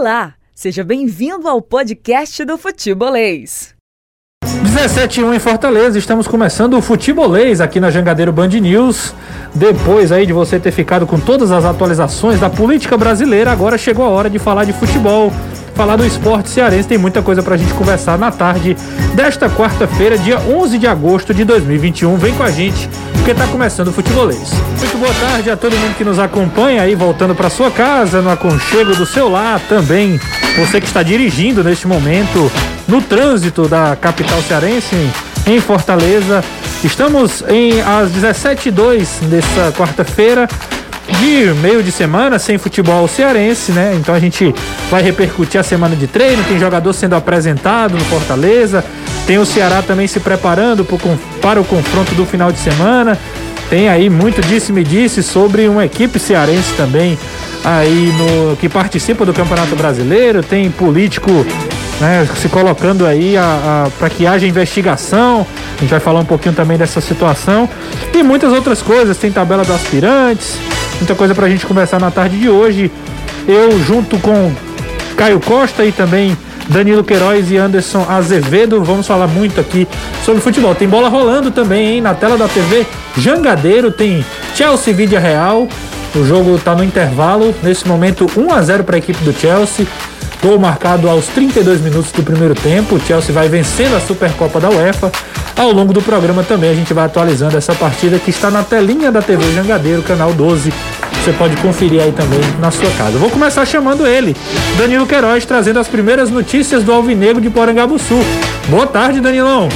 Olá, seja bem-vindo ao podcast do Futebolês. 17 1 em Fortaleza, estamos começando o Futebolês aqui na Jangadeiro Band News. Depois aí de você ter ficado com todas as atualizações da política brasileira, agora chegou a hora de falar de futebol falar do esporte cearense. Tem muita coisa pra gente conversar na tarde desta quarta-feira, dia 11 de agosto de 2021. Vem com a gente, porque tá começando o futebolês. Muito boa tarde a todo mundo que nos acompanha aí, voltando para sua casa, no aconchego do seu lar também. Você que está dirigindo neste momento no trânsito da capital cearense, em Fortaleza. Estamos em às 17h02 dessa quarta-feira de meio de semana sem futebol cearense, né? Então a gente vai repercutir a semana de treino, tem jogador sendo apresentado no Fortaleza, tem o Ceará também se preparando para o confronto do final de semana. Tem aí muito disse-me disse sobre uma equipe cearense também aí no que participa do Campeonato Brasileiro, tem político né, se colocando aí para que haja investigação. A gente vai falar um pouquinho também dessa situação e muitas outras coisas. Tem tabela dos aspirantes, Muita coisa pra gente conversar na tarde de hoje. Eu, junto com Caio Costa e também Danilo Queiroz e Anderson Azevedo, vamos falar muito aqui sobre futebol. Tem bola rolando também, hein? Na tela da TV Jangadeiro tem Chelsea Vídea Real. O jogo está no intervalo. Nesse momento, 1 a 0 para a equipe do Chelsea. Gol marcado aos 32 minutos do primeiro tempo. O Chelsea vai vencendo a Supercopa da UEFA. Ao longo do programa também a gente vai atualizando essa partida que está na telinha da TV Jangadeiro, canal 12. Você pode conferir aí também na sua casa. Vou começar chamando ele, Danilo Queiroz, trazendo as primeiras notícias do Alvinegro de Porangabuçu. Boa tarde, Danilão.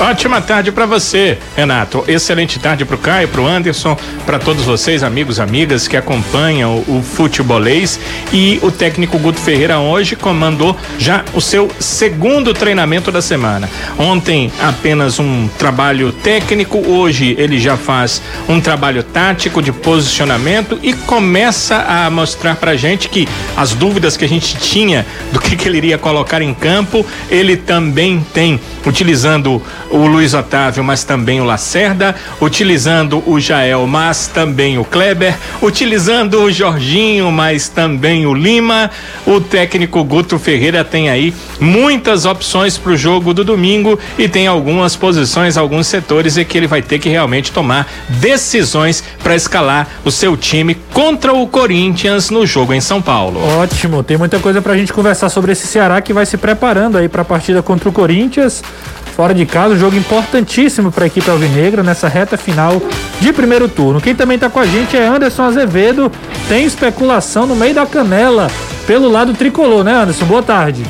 Ótima tarde para você, Renato. Excelente tarde para o Caio, para o Anderson, para todos vocês, amigos, amigas que acompanham o futebolês. E o técnico Guto Ferreira hoje comandou já o seu segundo treinamento da semana. Ontem apenas um trabalho técnico, hoje ele já faz um trabalho tático de posicionamento e começa a mostrar para gente que as dúvidas que a gente tinha do que, que ele iria colocar em campo, ele também tem, utilizando o Luiz Otávio, mas também o Lacerda, utilizando o Jael, mas também o Kleber, utilizando o Jorginho, mas também o Lima. O técnico Guto Ferreira tem aí muitas opções para o jogo do domingo e tem algumas posições, alguns setores em que ele vai ter que realmente tomar decisões para escalar o seu time contra o Corinthians no jogo em São Paulo. Ótimo, tem muita coisa para a gente conversar sobre esse Ceará que vai se preparando aí para a partida contra o Corinthians fora de casa, um jogo importantíssimo para a equipe alvinegra nessa reta final de primeiro turno. Quem também está com a gente é Anderson Azevedo. Tem especulação no meio da canela pelo lado tricolor, né, Anderson? Boa tarde.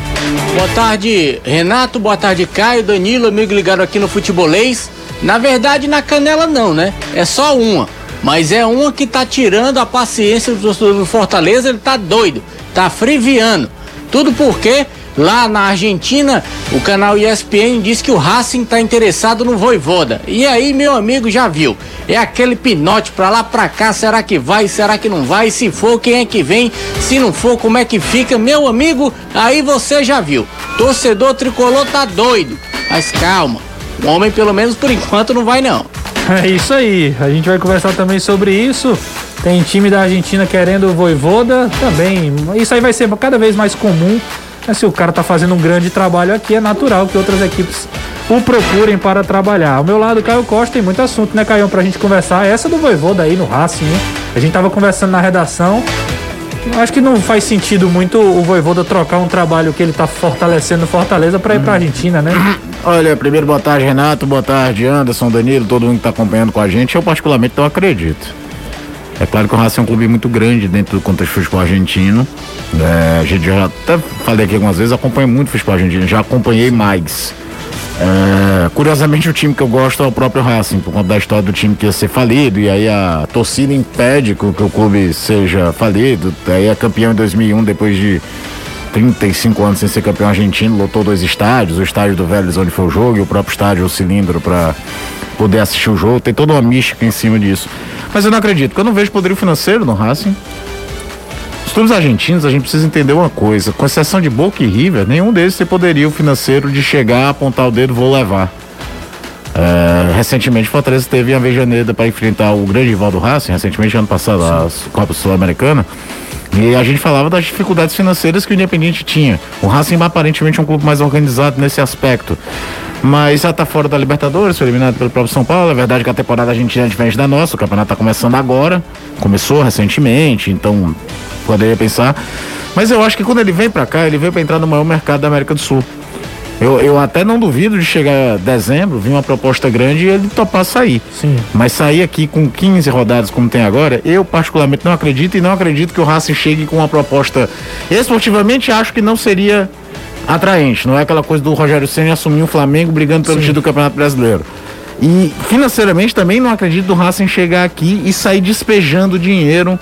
Boa tarde, Renato. Boa tarde, Caio, Danilo, amigo ligado aqui no Futebolês. Na verdade, na canela não, né? É só uma. Mas é uma que tá tirando a paciência do Fortaleza, ele tá doido, tá friviando. Tudo porque Lá na Argentina, o canal ESPN diz que o Racing está interessado no Voivoda. E aí, meu amigo, já viu? É aquele pinote pra lá, pra cá, será que vai, será que não vai? Se for, quem é que vem? Se não for, como é que fica? Meu amigo, aí você já viu. Torcedor tricolor tá doido. Mas calma, o homem pelo menos por enquanto não vai não. É isso aí, a gente vai conversar também sobre isso. Tem time da Argentina querendo o Voivoda também. Isso aí vai ser cada vez mais comum mas se o cara tá fazendo um grande trabalho aqui, é natural que outras equipes o procurem para trabalhar. Ao meu lado, Caio Costa, tem muito assunto, né, Caio, pra gente conversar. Essa do Voivoda aí no Racing? A gente tava conversando na redação. Acho que não faz sentido muito o Voivoda trocar um trabalho que ele tá fortalecendo Fortaleza para ir pra Argentina, né? Olha, primeiro boa tarde, Renato, boa tarde, Anderson, Danilo, todo mundo que tá acompanhando com a gente. Eu particularmente não acredito. É claro que o Racing é um clube muito grande dentro do contexto do futebol argentino. É, a gente já até falei aqui algumas vezes, acompanho muito o futebol argentino, já acompanhei mais. É, curiosamente o time que eu gosto é o próprio Racing, por conta da história do time que ia ser falido, e aí a torcida impede que, que o clube seja falido. Aí é campeão em 2001 depois de 35 anos sem ser campeão argentino, lotou dois estádios, o estádio do Vélez onde foi o jogo e o próprio estádio o cilindro para poder assistir o jogo. Tem toda uma mística em cima disso. Mas eu não acredito, porque eu não vejo poderio financeiro no Racing. Os clubes argentinos, a gente precisa entender uma coisa: com exceção de Boca e River, nenhum deles tem poderio financeiro de chegar, apontar o dedo, vou levar. É, recentemente, Fortaleza teve a Avejaneda para enfrentar o grande rival do Racing, recentemente, ano passado, a Copa Sul-Americana. E a gente falava das dificuldades financeiras que o Independente tinha. O Racing aparentemente é um clube mais organizado nesse aspecto. Mas já está fora da Libertadores, foi eliminado pelo próprio São Paulo. É verdade que a temporada argentina é diferente da nossa, o campeonato está começando agora, começou recentemente, então poderia pensar. Mas eu acho que quando ele vem para cá, ele veio para entrar no maior mercado da América do Sul. Eu, eu até não duvido de chegar dezembro, vir uma proposta grande e ele topar sair. Sim. Mas sair aqui com 15 rodadas como tem agora, eu particularmente não acredito e não acredito que o Racing chegue com uma proposta. Esportivamente acho que não seria atraente. Não é aquela coisa do Rogério Senna assumir o Flamengo brigando pelo título do Campeonato Brasileiro. E financeiramente também não acredito do Racing chegar aqui e sair despejando dinheiro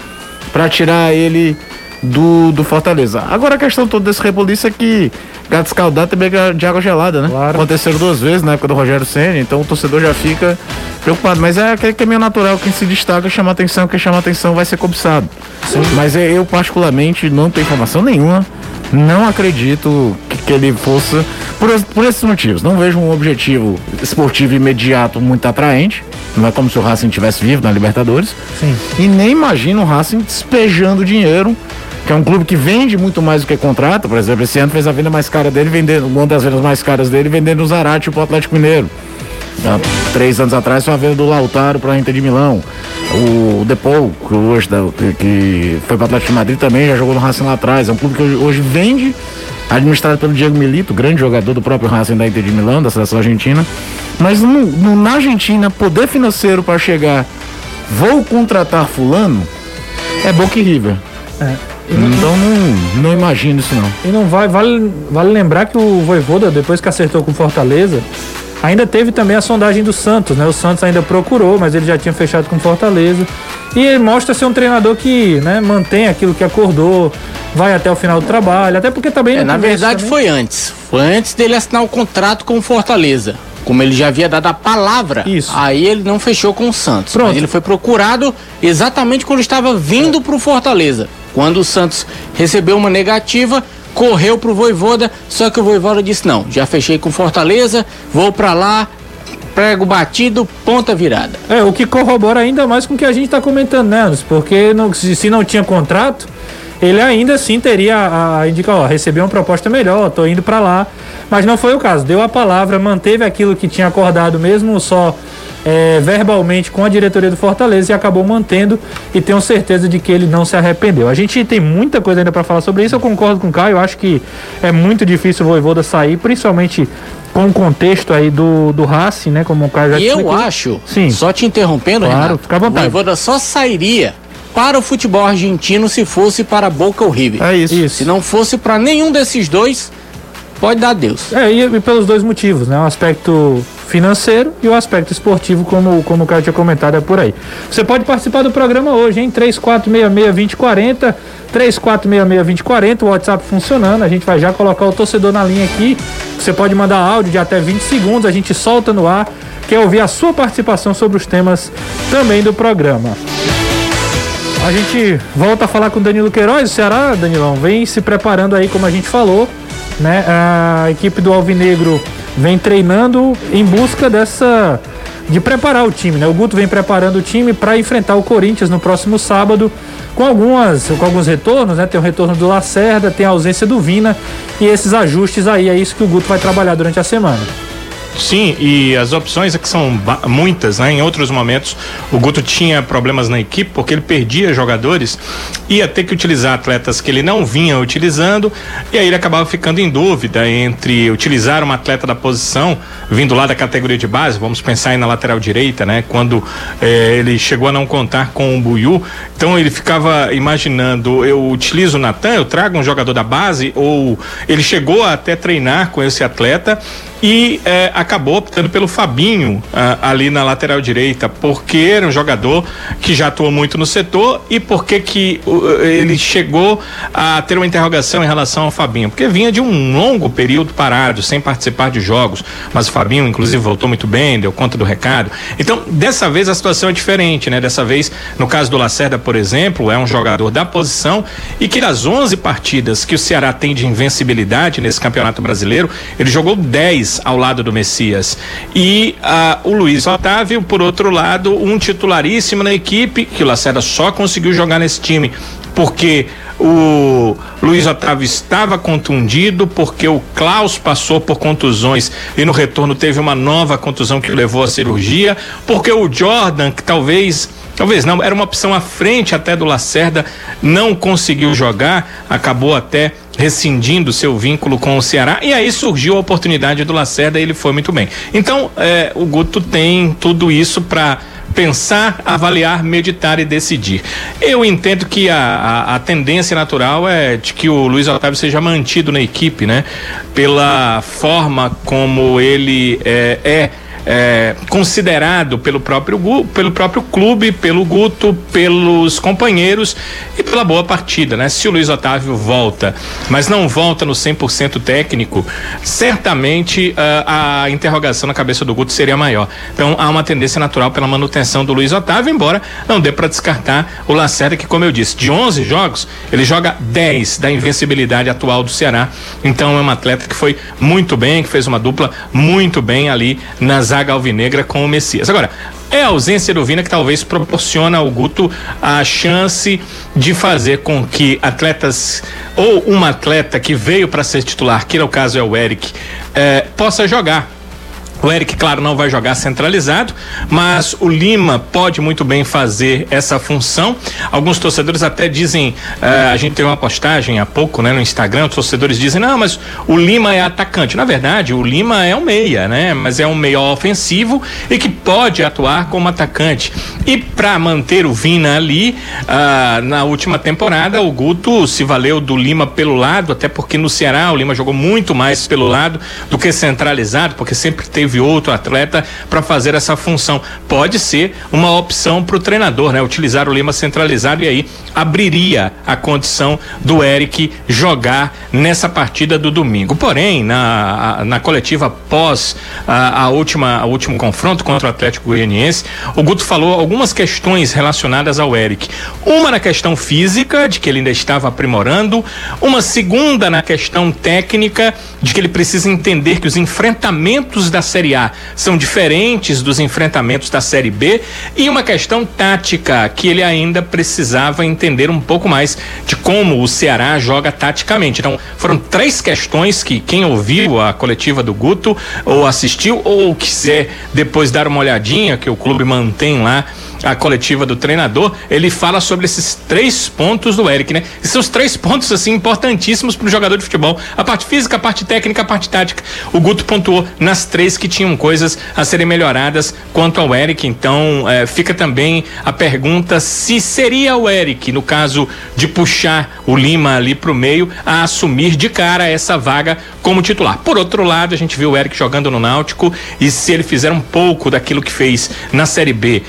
para tirar ele do, do Fortaleza. Agora a questão toda desse reboliço é que gato escaldado também é de água gelada, né? Claro. Aconteceram duas vezes na época do Rogério Senna, então o torcedor já fica preocupado. Mas é aquele caminho natural, quem se destaca chama atenção, quem chama atenção vai ser cobiçado. Mas é, eu particularmente não tenho informação nenhuma, não acredito que, que ele fosse, por, por esses motivos, não vejo um objetivo esportivo imediato muito atraente, não é como se o Racing tivesse vivo na Libertadores, Sim. e nem imagino o Racing despejando dinheiro, que é um clube que vende muito mais do que contrata. Por exemplo, esse ano fez a venda mais cara dele, vendendo, uma das vendas mais caras dele, vendendo o Zarate pro Atlético Mineiro. Há três anos atrás foi a venda do Lautaro para a Inter de Milão. O Depou, que hoje que, foi para o Atlético de Madrid também, já jogou no Racing lá atrás. É um clube que hoje, vende, administrado pelo Diego Milito, grande jogador do próprio Racing da Inter de Milão, da seleção argentina. Mas no- no- na Argentina, poder financeiro para chegar, vou contratar fulano, é Boca e River. Então não, não imagino isso não. E não vai, vale, vale lembrar que o Voivoda, depois que acertou com o Fortaleza, ainda teve também a sondagem do Santos, né? O Santos ainda procurou, mas ele já tinha fechado com o Fortaleza. E ele mostra ser um treinador que né, mantém aquilo que acordou, vai até o final do trabalho, até porque também. É, na verdade também- foi antes. Foi antes dele assinar o contrato com o Fortaleza. Como ele já havia dado a palavra, Isso. aí ele não fechou com o Santos. Pronto. Mas ele foi procurado exatamente quando estava vindo pro Fortaleza. Quando o Santos recebeu uma negativa, correu pro Voivoda, só que o Voivoda disse: "Não, já fechei com Fortaleza, vou pra lá, prego batido, ponta virada". É, o que corrobora ainda mais com o que a gente está comentando, né, Anderson? Porque não- se, se não tinha contrato, ele ainda assim teria a, a indicar, ó, uma proposta melhor, tô indo para lá. Mas não foi o caso. Deu a palavra, manteve aquilo que tinha acordado, mesmo só é, verbalmente com a diretoria do Fortaleza e acabou mantendo. E tenho certeza de que ele não se arrependeu. A gente tem muita coisa ainda para falar sobre isso. Eu concordo com o Caio. Eu acho que é muito difícil o Voivoda sair, principalmente com o contexto aí do, do Racing, né? Como o Caio já E eu acho, Sim. só te interrompendo, Claro, Renato, fica à vontade. o Voivoda só sairia para o futebol argentino se fosse para Boca ou River. É isso. Isso. Se não fosse para nenhum desses dois, pode dar Deus. É, e, e pelos dois motivos, né? O aspecto financeiro e o aspecto esportivo, como, como o cara tinha comentado, é por aí. Você pode participar do programa hoje, hein? 3466-2040, 3466-2040, o WhatsApp funcionando. A gente vai já colocar o torcedor na linha aqui. Você pode mandar áudio de até 20 segundos, a gente solta no ar. Quer ouvir a sua participação sobre os temas também do programa. A gente volta a falar com Danilo Queiroz, o Ceará, Danilão, vem se preparando aí, como a gente falou, né? A equipe do Alvinegro vem treinando em busca dessa de preparar o time, né? O Guto vem preparando o time para enfrentar o Corinthians no próximo sábado, com algumas, com alguns retornos, né? Tem o retorno do Lacerda, tem a ausência do Vina e esses ajustes aí é isso que o Guto vai trabalhar durante a semana. Sim, e as opções é que são muitas, né? Em outros momentos, o Guto tinha problemas na equipe porque ele perdia jogadores, ia ter que utilizar atletas que ele não vinha utilizando, e aí ele acabava ficando em dúvida entre utilizar uma atleta da posição, vindo lá da categoria de base, vamos pensar aí na lateral direita, né? Quando eh, ele chegou a não contar com o Buiu, então ele ficava imaginando, eu utilizo o Natan, eu trago um jogador da base, ou ele chegou até treinar com esse atleta e eh, acabou optando pelo Fabinho ah, ali na lateral direita, porque era um jogador que já atuou muito no setor e porque que ele chegou a ter uma interrogação em relação ao Fabinho, porque vinha de um longo período parado, sem participar de jogos, mas o Fabinho inclusive voltou muito bem, deu conta do recado. Então, dessa vez a situação é diferente, né? Dessa vez, no caso do Lacerda, por exemplo, é um jogador da posição e que das 11 partidas que o Ceará tem de invencibilidade nesse Campeonato Brasileiro, ele jogou 10 ao lado do Messias. E ah, o Luiz Otávio, por outro lado, um titularíssimo na equipe, que o Lacerda só conseguiu jogar nesse time porque o Luiz Otávio estava contundido porque o Klaus passou por contusões e no retorno teve uma nova contusão que o levou à cirurgia, porque o Jordan, que talvez talvez não, era uma opção à frente até do Lacerda, não conseguiu jogar, acabou até rescindindo seu vínculo com o Ceará e aí surgiu a oportunidade do Lacerda e ele foi muito bem. Então, é, o Guto tem tudo isso para pensar, avaliar, meditar e decidir. Eu entendo que a, a, a, tendência natural é de que o Luiz Otávio seja mantido na equipe, né? Pela forma como ele é, é é, considerado pelo próprio, pelo próprio clube, pelo Guto, pelos companheiros e pela boa partida, né? Se o Luiz Otávio volta, mas não volta no 100% técnico, certamente uh, a interrogação na cabeça do Guto seria maior. Então há uma tendência natural pela manutenção do Luiz Otávio, embora não dê para descartar o Lacerda, que, como eu disse, de 11 jogos, ele joga 10 da invencibilidade atual do Ceará. Então é um atleta que foi muito bem, que fez uma dupla muito bem ali nas zaga alvinegra com o Messias. Agora, é a ausência do Vina que talvez proporciona ao Guto a chance de fazer com que atletas ou um atleta que veio para ser titular, que no caso é o Eric, eh, possa jogar o Eric, claro, não vai jogar centralizado, mas o Lima pode muito bem fazer essa função. Alguns torcedores até dizem, uh, a gente teve uma postagem há pouco, né, no Instagram, os torcedores dizem, não, mas o Lima é atacante. Na verdade, o Lima é um meia, né? Mas é um meia ofensivo e que pode atuar como atacante. E para manter o Vina ali, uh, na última temporada, o Guto se valeu do Lima pelo lado, até porque no Ceará o Lima jogou muito mais pelo lado do que centralizado, porque sempre teve teve outro atleta para fazer essa função. Pode ser uma opção para o treinador, né? Utilizar o Lima centralizado e aí abriria a condição do Eric jogar nessa partida do domingo. Porém, na, na coletiva pós a, a última a último confronto contra o Atlético Goianiense, o Guto falou algumas questões relacionadas ao Eric. Uma na questão física, de que ele ainda estava aprimorando, uma segunda na questão técnica, de que ele precisa entender que os enfrentamentos da série Série A são diferentes dos enfrentamentos da Série B e uma questão tática que ele ainda precisava entender um pouco mais de como o Ceará joga taticamente. Então, foram três questões que quem ouviu a coletiva do Guto ou assistiu ou quiser depois dar uma olhadinha que o clube mantém lá a coletiva do treinador, ele fala sobre esses três pontos do Eric, né? E são os três pontos, assim, importantíssimos para o jogador de futebol. A parte física, a parte técnica, a parte tática. O Guto pontuou nas três que tinham coisas a serem melhoradas quanto ao Eric. Então, é, fica também a pergunta se seria o Eric, no caso de puxar o Lima ali para o meio, a assumir de cara essa vaga como titular. Por outro lado, a gente viu o Eric jogando no Náutico e se ele fizer um pouco daquilo que fez na Série B,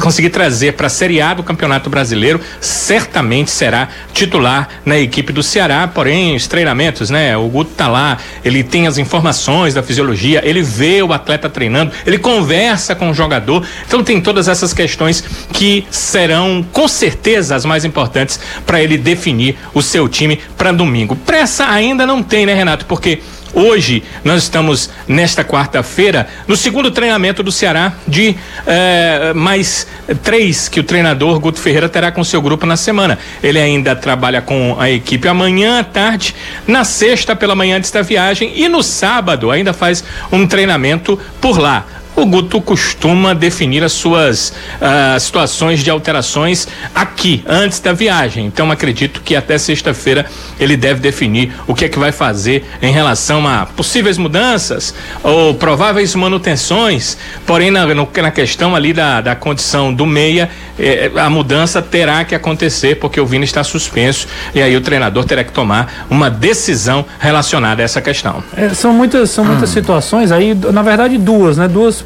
conseguir trazer para a Série A do Campeonato Brasileiro, certamente será titular na equipe do Ceará. Porém, os treinamentos, né? O Guto tá lá, ele tem as informações da fisiologia, ele vê o atleta treinando, ele conversa com o jogador. Então, tem todas essas questões que serão, com certeza, as mais importantes para ele definir o seu time para domingo. Pressa ainda não tem, né, Renato? Porque Hoje nós estamos nesta quarta-feira no segundo treinamento do Ceará de eh, mais três que o treinador Guto Ferreira terá com seu grupo na semana. Ele ainda trabalha com a equipe amanhã à tarde, na sexta pela manhã antes da viagem e no sábado ainda faz um treinamento por lá o Guto costuma definir as suas uh, situações de alterações aqui, antes da viagem. Então acredito que até sexta-feira ele deve definir o que é que vai fazer em relação a possíveis mudanças ou prováveis manutenções. Porém, na, na questão ali da, da condição do meia, eh, a mudança terá que acontecer porque o Vini está suspenso e aí o treinador terá que tomar uma decisão relacionada a essa questão. É, são muitas, são muitas hum. situações aí, na verdade duas, né? Duas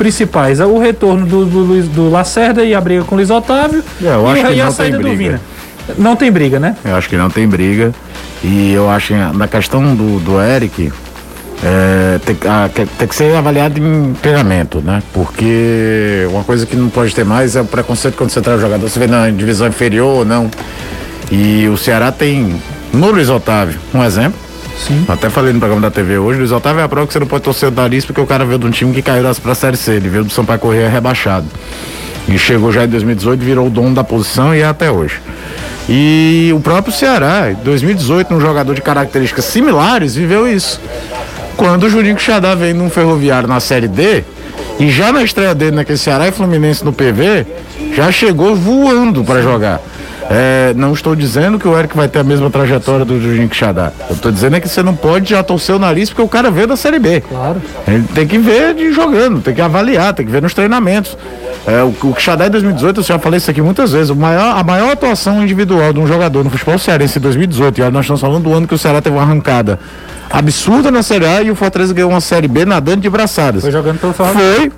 principais. O retorno do, do, do Lacerda e a briga com o Luiz Otávio. É, eu acho e, que e não tem briga. Não tem briga, né? Eu acho que não tem briga. E eu acho que na questão do, do Eric, é, tem, a, tem, que ser avaliado em treinamento, né? Porque uma coisa que não pode ter mais é o preconceito quando você traz o jogador, você vê na divisão inferior ou não. E o Ceará tem, no Luiz Otávio, um exemplo, Sim. Até falei no programa da TV hoje, Luiz Otávio é a prova que você não pode torcer o nariz porque o cara veio de um time que caiu pra Série C, ele veio do Sampaio Correia rebaixado. E chegou já em 2018, virou o dono da posição e é até hoje. E o próprio Ceará, em 2018, um jogador de características similares, viveu isso. Quando o Juninho Xadá veio num ferroviário na Série D, e já na estreia dele naquele Ceará e Fluminense no PV, já chegou voando para jogar. É, não estou dizendo que o Eric vai ter a mesma trajetória do Juninho Quixadá. Eu estou dizendo é que você não pode já torcer o nariz porque o cara veio da Série B. Claro. Ele tem que ver de jogando, tem que avaliar, tem que ver nos treinamentos. É, o, o Quixadá em 2018, eu já falei isso aqui muitas vezes, maior, a maior atuação individual de um jogador no futebol cearense em 2018, e nós estamos falando do ano que o Ceará teve uma arrancada absurda na Série A e o Fortaleza ganhou uma Série B nadando de braçadas. Foi jogando pelo Flamengo. Foi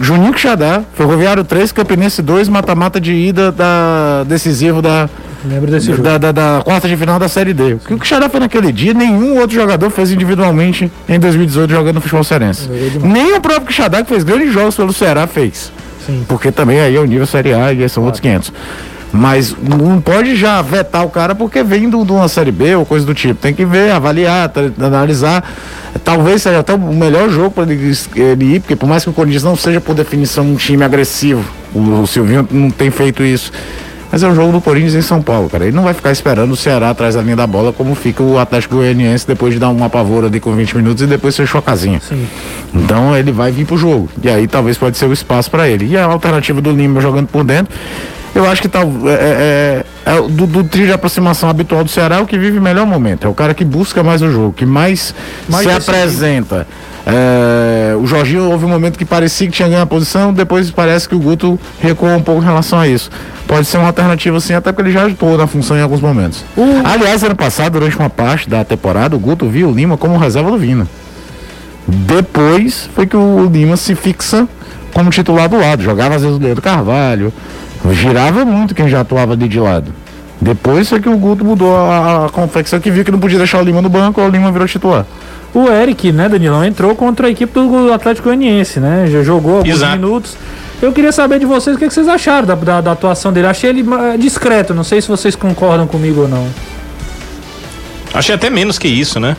Juninho Quixadá, Ferroviário 3, Campinense 2, mata-mata de ida da decisivo da, Lembro desse jogo. da, da, da quarta de final da Série D. O que o Quixadá fez naquele dia, nenhum outro jogador fez individualmente em 2018 jogando no futebol cearense. Nem o próprio Quixadá, que fez grandes jogos pelo Ceará, fez. Sim. Porque também aí é o nível Série A e aí são outros 500. Mas não pode já vetar o cara porque vem do- de uma Série B ou coisa do tipo. Tem que ver, avaliar, analisar. Talvez seja até o melhor jogo para ele, ele ir, porque por mais que o Corinthians não seja por definição um time agressivo, o, o Silvinho não tem feito isso. Mas é um jogo do Corinthians em São Paulo, cara. Ele não vai ficar esperando o Ceará atrás da linha da bola como fica o Atlético Goianiense depois de dar uma pavor ali com 20 minutos e depois fechou a casinha. Sim. Então ele vai vir pro jogo. E aí talvez pode ser o espaço para ele. E a alternativa do Lima jogando por dentro, eu acho que tal, é, é- é o do, do trio de aproximação habitual do Ceará é o que vive melhor momento. É o cara que busca mais o jogo, que mais, Mais se apresenta. É, o Jorginho houve um momento que parecia que tinha ganho a posição, depois parece que o Guto recuou um pouco em relação a isso. Pode ser uma alternativa sim, até porque ele já atuou na função em alguns momentos. Aliás, ano passado, durante uma parte da temporada, o Guto viu o Lima como reserva do Vina. Depois foi que o Lima se fixa como titular do lado. Jogava às vezes o Leandro Carvalho. Girava muito quem já atuava ali de lado. Depois foi que o Guto mudou a, a confecção que viu que não podia deixar o Lima no banco, o Lima virou titular. O Eric, né, Danilão, entrou contra a equipe do Atlético Goianiense, né? Já jogou alguns Exato. minutos. Eu queria saber de vocês o que, que vocês acharam da, da, da atuação dele. Achei ele ah, discreto, não sei se vocês concordam comigo ou não. Achei até menos que isso, né?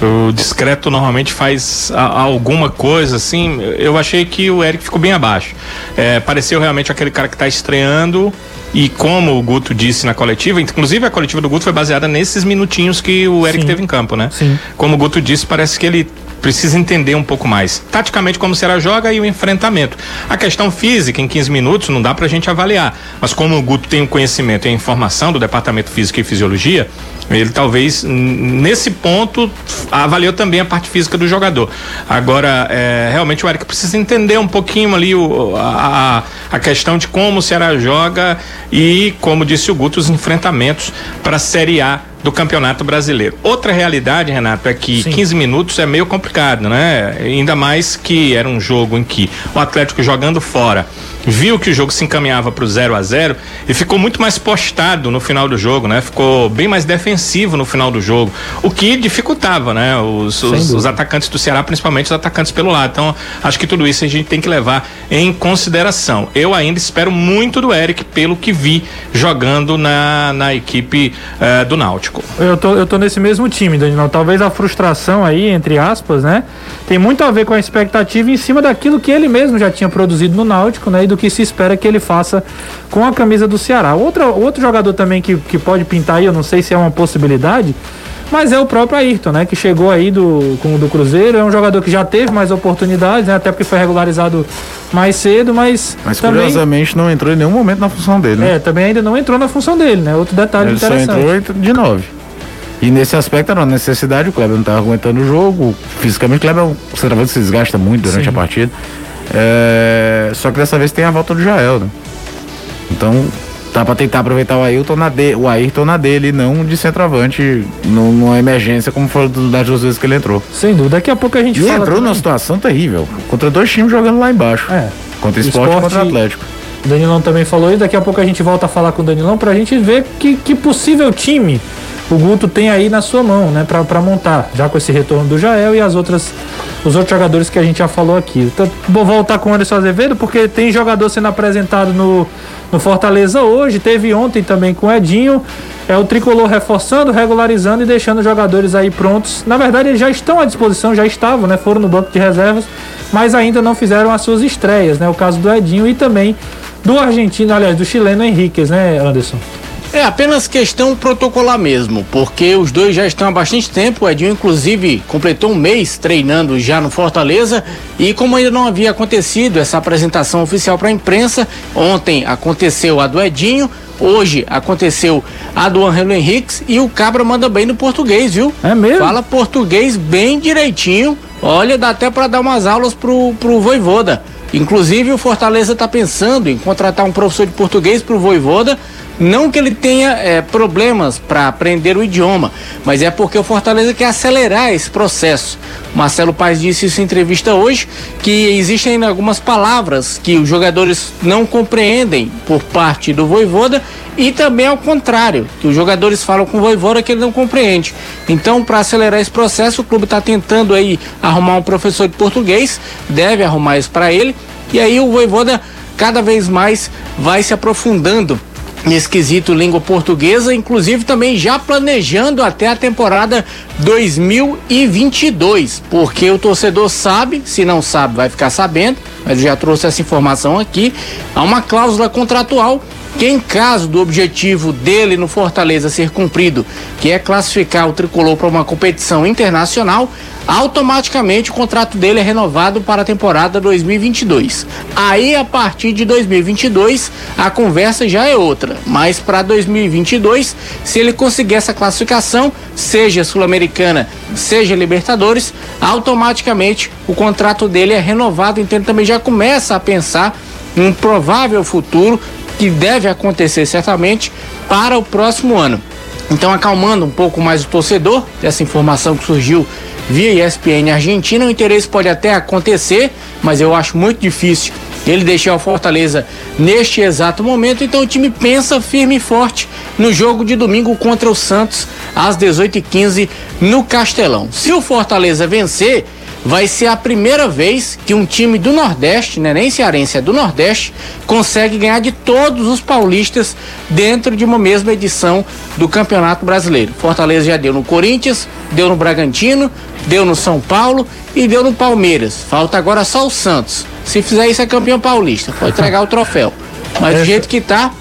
O discreto normalmente faz a- alguma coisa assim. Eu achei que o Eric ficou bem abaixo. É, pareceu realmente aquele cara que está estreando. E como o Guto disse na coletiva, inclusive a coletiva do Guto foi baseada nesses minutinhos que o Eric Sim. teve em campo, né? Sim. Como o Guto disse, parece que ele precisa entender um pouco mais. Taticamente, como será joga e o enfrentamento. A questão física, em 15 minutos, não dá pra gente avaliar. Mas como o Guto tem o conhecimento e a informação do Departamento Física e Fisiologia, ele talvez, nesse ponto, avaliou também a parte física do jogador. Agora, é, realmente o Eric precisa entender um pouquinho ali o, a, a- a questão de como o Ceará joga e, como disse o Guto, os enfrentamentos para a Série A do Campeonato Brasileiro. Outra realidade, Renato, é que Sim. 15 minutos é meio complicado, né? Ainda mais que era um jogo em que o Atlético jogando fora viu que o jogo se encaminhava para o 0 a 0 e ficou muito mais postado no final do jogo, né? Ficou bem mais defensivo no final do jogo, o que dificultava, né? Os, os, os atacantes do Ceará, principalmente os atacantes pelo lado. Então, acho que tudo isso a gente tem que levar em consideração. Eu ainda espero muito do Eric pelo que vi jogando na, na equipe eh, do Náutico. Eu tô, eu tô nesse mesmo time, Danilão. Talvez a frustração aí, entre aspas, né? Tem muito a ver com a expectativa em cima daquilo que ele mesmo já tinha produzido no Náutico, né? E do que se espera que ele faça com a camisa do Ceará. Outra, outro jogador também que, que pode pintar aí, eu não sei se é uma possibilidade, mas é o próprio Ayrton, né? Que chegou aí do, com o do Cruzeiro. É um jogador que já teve mais oportunidades, né? Até porque foi regularizado mais cedo, mas, Mas também, curiosamente não entrou em nenhum momento na função dele, né? é, também ainda não entrou na função dele, né? Outro detalhe Ele só interessante. entrou de 9. E nesse aspecto era uma necessidade, o Kleber não estava aguentando o jogo. Fisicamente, o Kleber é um centroavante que se desgasta muito durante Sim. a partida. É, Só que dessa vez tem a volta do Jael, né? Então, dá pra tentar aproveitar o Ayrton na, de... o Ayrton na dele, não de centroavante num- numa emergência, como foi das duas vezes que ele entrou. Sem dúvida. Daqui a pouco a gente E fala. entrou também. numa situação terrível, contra dois times jogando lá embaixo. É. Contra esporte e Sport- contra o Atlético. O Danilão também falou isso. Daqui a pouco a gente volta a falar com o Danilão pra gente ver que, que possível time o Guto tem aí na sua mão, né? Pra montar. Já com esse retorno do Jael e as outras, os outros jogadores que a gente já falou aqui. Então, vou voltar com o Anderson Azevedo, porque tem jogador sendo apresentado no, no Fortaleza hoje. Teve ontem também com o Edinho. É o tricolor reforçando, regularizando e deixando os jogadores aí prontos. Na verdade, eles já estão à disposição, já estavam, né? Foram no banco de reservas, mas ainda não fizeram as suas estreias, né? O caso do Edinho e também do argentino, aliás, do chileno Henriquez, né, Anderson? É apenas questão protocolar mesmo, porque os dois já estão há bastante tempo. O Edinho, inclusive, completou um mês treinando já no Fortaleza. E como ainda não havia acontecido essa apresentação oficial para a imprensa, ontem aconteceu a do Edinho, hoje aconteceu a do Angelo Henriques e o Cabra manda bem no português, viu? É mesmo? Fala português bem direitinho. Olha, dá até para dar umas aulas pro, pro Voivoda. Inclusive, o Fortaleza está pensando em contratar um professor de português pro Voivoda não que ele tenha é, problemas para aprender o idioma, mas é porque o Fortaleza quer acelerar esse processo. Marcelo Paes disse isso em entrevista hoje, que existem algumas palavras que os jogadores não compreendem por parte do Voivoda e também ao contrário, que os jogadores falam com o Voivoda que ele não compreende. Então, para acelerar esse processo, o clube está tentando aí arrumar um professor de português, deve arrumar isso para ele, e aí o Voivoda cada vez mais vai se aprofundando nesse quesito língua portuguesa, inclusive também já planejando até a temporada 2022, porque o torcedor sabe, se não sabe, vai ficar sabendo, mas eu já trouxe essa informação aqui, há uma cláusula contratual que em caso do objetivo dele no Fortaleza ser cumprido, que é classificar o tricolor para uma competição internacional, automaticamente o contrato dele é renovado para a temporada 2022. Aí a partir de 2022 a conversa já é outra, mas para 2022, se ele conseguir essa classificação, seja sul-americana, seja Libertadores, automaticamente o contrato dele é renovado, então ele também já começa a pensar um provável futuro que deve acontecer certamente para o próximo ano. Então, acalmando um pouco mais o torcedor, dessa informação que surgiu via ESPN Argentina. O interesse pode até acontecer, mas eu acho muito difícil ele deixar o Fortaleza neste exato momento. Então o time pensa firme e forte no jogo de domingo contra o Santos às 18h15 no Castelão. Se o Fortaleza vencer, vai ser a primeira vez que um time do Nordeste, né, nem cearense, é do Nordeste, consegue ganhar de todos os paulistas dentro de uma mesma edição do Campeonato Brasileiro. Fortaleza já deu no Corinthians, deu no Bragantino, deu no São Paulo e deu no Palmeiras. Falta agora só o Santos. Se fizer isso é campeão paulista, pode entregar o troféu. Mas do jeito que tá,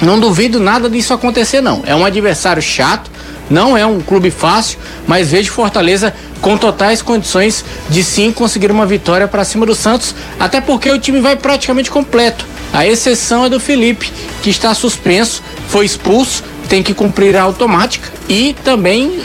não duvido nada disso acontecer não. É um adversário chato, não é um clube fácil, mas vejo Fortaleza com totais condições de sim conseguir uma vitória para cima do Santos, até porque o time vai praticamente completo. A exceção é do Felipe, que está suspenso, foi expulso, tem que cumprir a automática e também,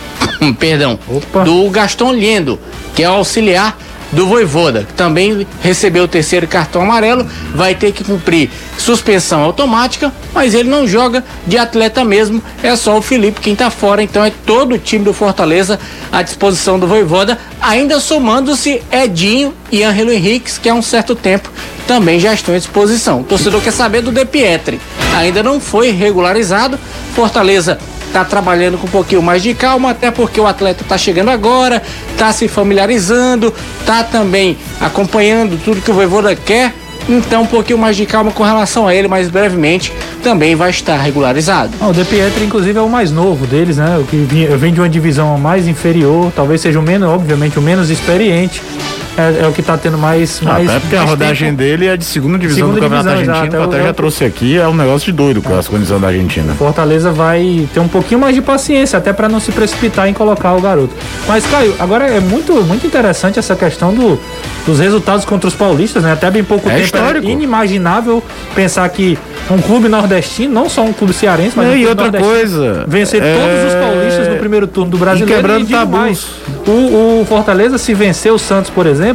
perdão, Opa. do Gaston Liendo, que é o auxiliar do Voivoda, que também recebeu o terceiro cartão amarelo, vai ter que cumprir suspensão automática, mas ele não joga de atleta mesmo, é só o Felipe quem está fora, então é todo o time do Fortaleza à disposição do Voivoda, ainda somando-se Edinho e Angelo Henriques, que há um certo tempo também já estão à disposição. O torcedor quer saber do De Pietri, ainda não foi regularizado, Fortaleza tá trabalhando com um pouquinho mais de calma, até porque o atleta tá chegando agora, tá se familiarizando, tá também acompanhando tudo que o Voivoda quer. Então, um pouquinho mais de calma com relação a ele, mas brevemente também vai estar regularizado. O De Pietri, inclusive, é o mais novo deles, né? O que vem de uma divisão mais inferior, talvez seja o menos, obviamente, o menos experiente é, é o que está tendo mais. Ah, mais até porque a rodagem tempo. dele é de segunda divisão segunda do Campeonato divisão, Argentino. Exato, até já trouxe aqui, é um negócio de doido com as condições da Argentina. Fortaleza vai ter um pouquinho mais de paciência, até para não se precipitar em colocar o garoto. Mas, Caio, agora é muito, muito interessante essa questão do, dos resultados contra os paulistas, né? Até bem pouco é tempo. Histórico. É inimaginável pensar que um clube nordestino, não só um clube cearense, mas é, um e outra coisa. Vencer é... todos os paulistas no primeiro turno do brasileiro. E quebrando e tabus. O, o Fortaleza, se vencer o Santos, por exemplo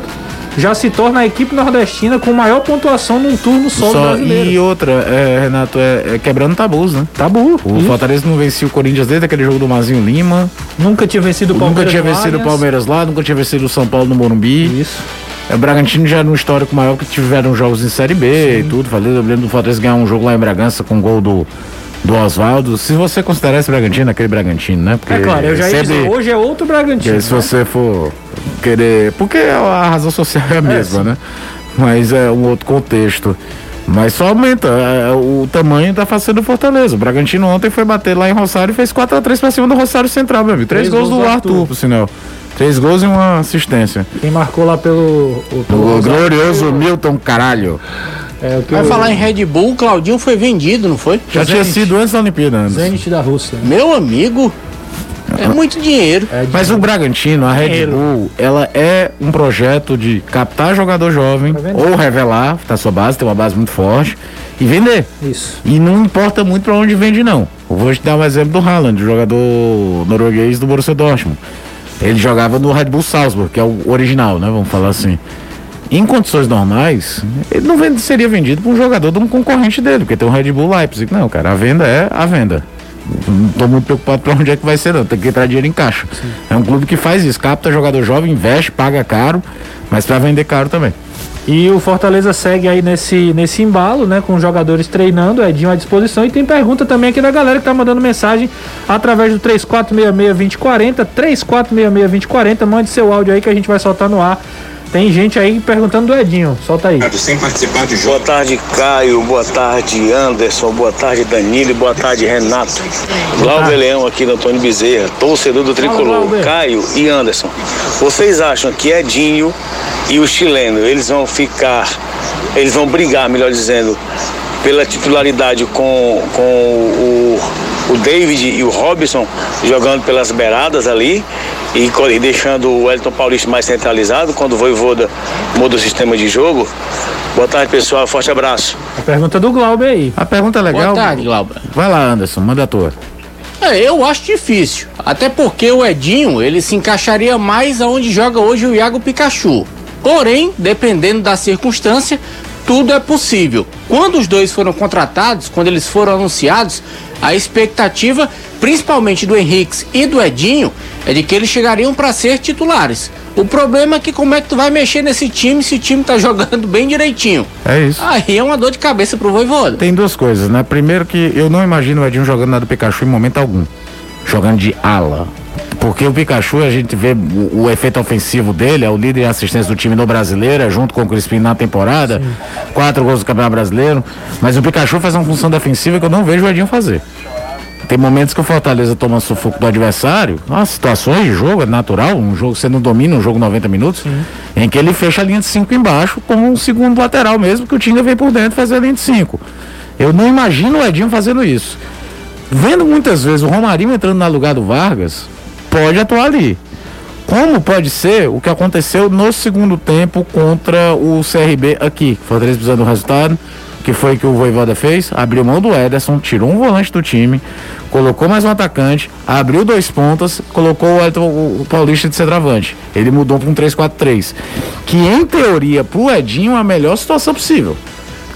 já se torna a equipe nordestina com maior pontuação num turno só, só brasileiro. E outra, é, Renato, é, é, quebrando tabus, né? Tabu. O isso. Fortaleza não vencia o Corinthians desde aquele jogo do Mazinho Lima. Nunca tinha vencido o Palmeiras. Nunca tinha vencido o Palmeiras lá, nunca tinha vencido o São Paulo no Morumbi. Isso. É, o Bragantino já no histórico maior que tiveram jogos em Série B Sim. e tudo. Falei, eu lembro do Fortaleza ganhar um jogo lá em Bragança com gol do do Oswaldo, se você considerar esse Bragantino aquele Bragantino, né? Porque é claro, eu já ia dizer, hoje é outro Bragantino. Se né? você for querer. Porque a razão social é a é, mesma, é, né? Mas é um outro contexto. Mas só aumenta é, o tamanho da faceta do Fortaleza. O Bragantino ontem foi bater lá em Rosário e fez 4x3 pra cima do Rosário Central, meu amigo. Três, Três gols, gols do Arthur, Arthur, por sinal. Três gols e uma assistência. Quem marcou lá pelo. O, o glorioso Milton Caralho. É, o que Vai o falar em Red Bull, o Claudinho foi vendido, não foi? Já tinha Zenit. sido antes da Olimpíada. Anderson. Zenit da Rússia. Meu amigo, é muito dinheiro. É, Mas o Bragantino, a Red Dinheiro. Bull, ela é um projeto de captar jogador jovem vender. ou revelar, tá sua base, tem uma base muito forte, e vender. Isso. E não importa muito pra onde vende, não. Eu vou te dar um exemplo do Haaland, o jogador norueguês do Borussia Dortmund. Ele jogava no Red Bull Salzburg, que é o original, né? Vamos falar assim. Em condições normais, ele não vende- seria vendido para um jogador de um concorrente dele, porque tem o Red Bull Leipzig. Não, cara, a venda é a venda. Não tô muito preocupado para onde é que vai ser, não. Tem que entrar dinheiro em caixa. É um clube que faz isso, capta jogador jovem, investe, paga caro, mas para vender caro também. E o Fortaleza segue aí nesse, nesse embalo, né? Com os jogadores treinando, Edinho à disposição. E tem pergunta também aqui da galera que tá mandando mensagem através do 3466-2040. 3466-2040. Mande seu áudio aí que a gente vai soltar no ar. Tem gente aí perguntando do Edinho. Solta aí. Sem participar de Boa tarde, Caio. Boa tarde, Anderson. Boa tarde, Danilo. Boa tarde, Renato. Glauber Leão aqui do Antônio Bezerra, torcedor do Tricolor. Caio e Anderson, vocês acham que Edinho e o chileno, eles vão ficar, eles vão brigar, melhor dizendo, pela titularidade com, com o, o David e o Robson jogando pelas beiradas ali e, deixando o Wellington Paulista mais centralizado quando o Voivoda muda o sistema de jogo? Boa tarde, pessoal. Forte abraço. A pergunta do Glauber aí. A pergunta é legal. Boa tarde, Glauber. Vai lá, Anderson, manda a tua. É, eu acho difícil. Até porque o Edinho, ele se encaixaria mais aonde joga hoje o Iago Pikachu. Porém, dependendo da circunstância, tudo é possível. Quando os dois foram contratados, quando eles foram anunciados, a expectativa, principalmente do Henrique e do Edinho, é de que eles chegariam para ser titulares. O problema é que como é que tu vai mexer nesse time se o time tá jogando bem direitinho? É isso. Aí é uma dor de cabeça pro Voivoda. Tem duas coisas, né? Primeiro que eu não imagino o Edinho jogando nada do Pikachu em momento algum. Jogando de ala. Porque o Pikachu, a gente vê o, o efeito ofensivo dele, é o líder em assistência do time no brasileiro, é junto com o Crispim na temporada, quatro gols do Campeonato Brasileiro. Mas o Pikachu faz uma função defensiva que eu não vejo o Edinho fazer. Tem momentos que o Fortaleza toma sufoco do adversário, as situações de jogo, é natural, um jogo você não domina, um jogo 90 minutos, em que ele fecha a linha de 5 embaixo, como um segundo lateral mesmo, que o Tinga vem por dentro fazer a linha de 5. Eu não imagino o Edinho fazendo isso. Vendo muitas vezes o Romarinho entrando no lugar do Vargas, pode atuar ali. Como pode ser o que aconteceu no segundo tempo contra o CRB aqui. Fortaleza precisando do resultado. Que foi que o Voivoda fez? Abriu mão do Ederson, tirou um volante do time, colocou mais um atacante, abriu dois pontas, colocou o, Elton, o Paulista de centroavante. Ele mudou para um 3-4-3. Que em teoria, pro Edinho, é a melhor situação possível.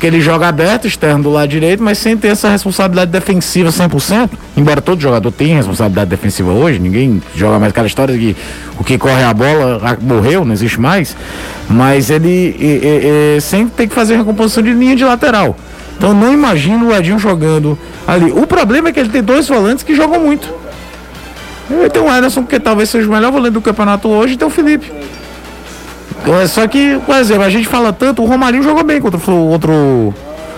Ele joga aberto, externo do lado direito, mas sem ter essa responsabilidade defensiva 100%. Embora todo jogador tenha responsabilidade defensiva hoje, ninguém joga mais aquela história de que o que corre a bola morreu, não existe mais. Mas ele e- e sempre tem que fazer recomposição de linha de lateral. Então não imagino o Edinho jogando ali. O problema é que ele tem dois volantes que jogam muito. Ele tem o Ederson, que talvez seja o melhor volante do campeonato hoje, e tem o Felipe. É, Só que, por exemplo, a gente fala tanto, o Romarinho jogou bem contra o outro.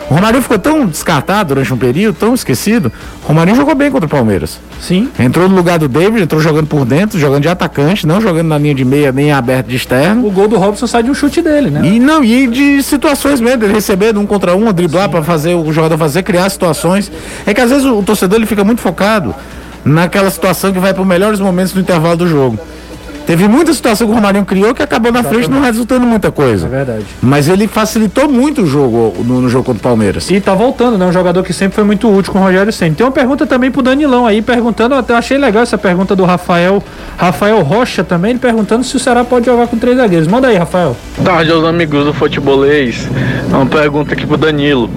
O Romarinho ficou tão descartado durante um período, tão esquecido. O Romarinho jogou bem contra o Palmeiras. Sim. Entrou no lugar do David, entrou jogando por dentro, jogando de atacante, não jogando na linha de meia nem aberto de externo. O gol do Robson sai de um chute dele, né? E não, e de situações mesmo, ele receber de um contra um, driblar para fazer o jogador fazer, criar situações. É que às vezes o, o torcedor ele fica muito focado naquela situação que vai para os melhores momentos do intervalo do jogo. Teve muita situação que o Romarinho criou que acabou na frente não resultando muita coisa. É verdade. Mas ele facilitou muito o jogo no, no jogo contra o Palmeiras. E tá voltando, né? Um jogador que sempre foi muito útil com o Rogério Senna. Tem uma pergunta também pro Danilão aí, perguntando, até achei legal essa pergunta do Rafael, Rafael Rocha também, ele perguntando se o Ceará pode jogar com três zagueiros. Manda aí, Rafael. tarde aos amigos do futebolês. É uma pergunta aqui pro Danilo.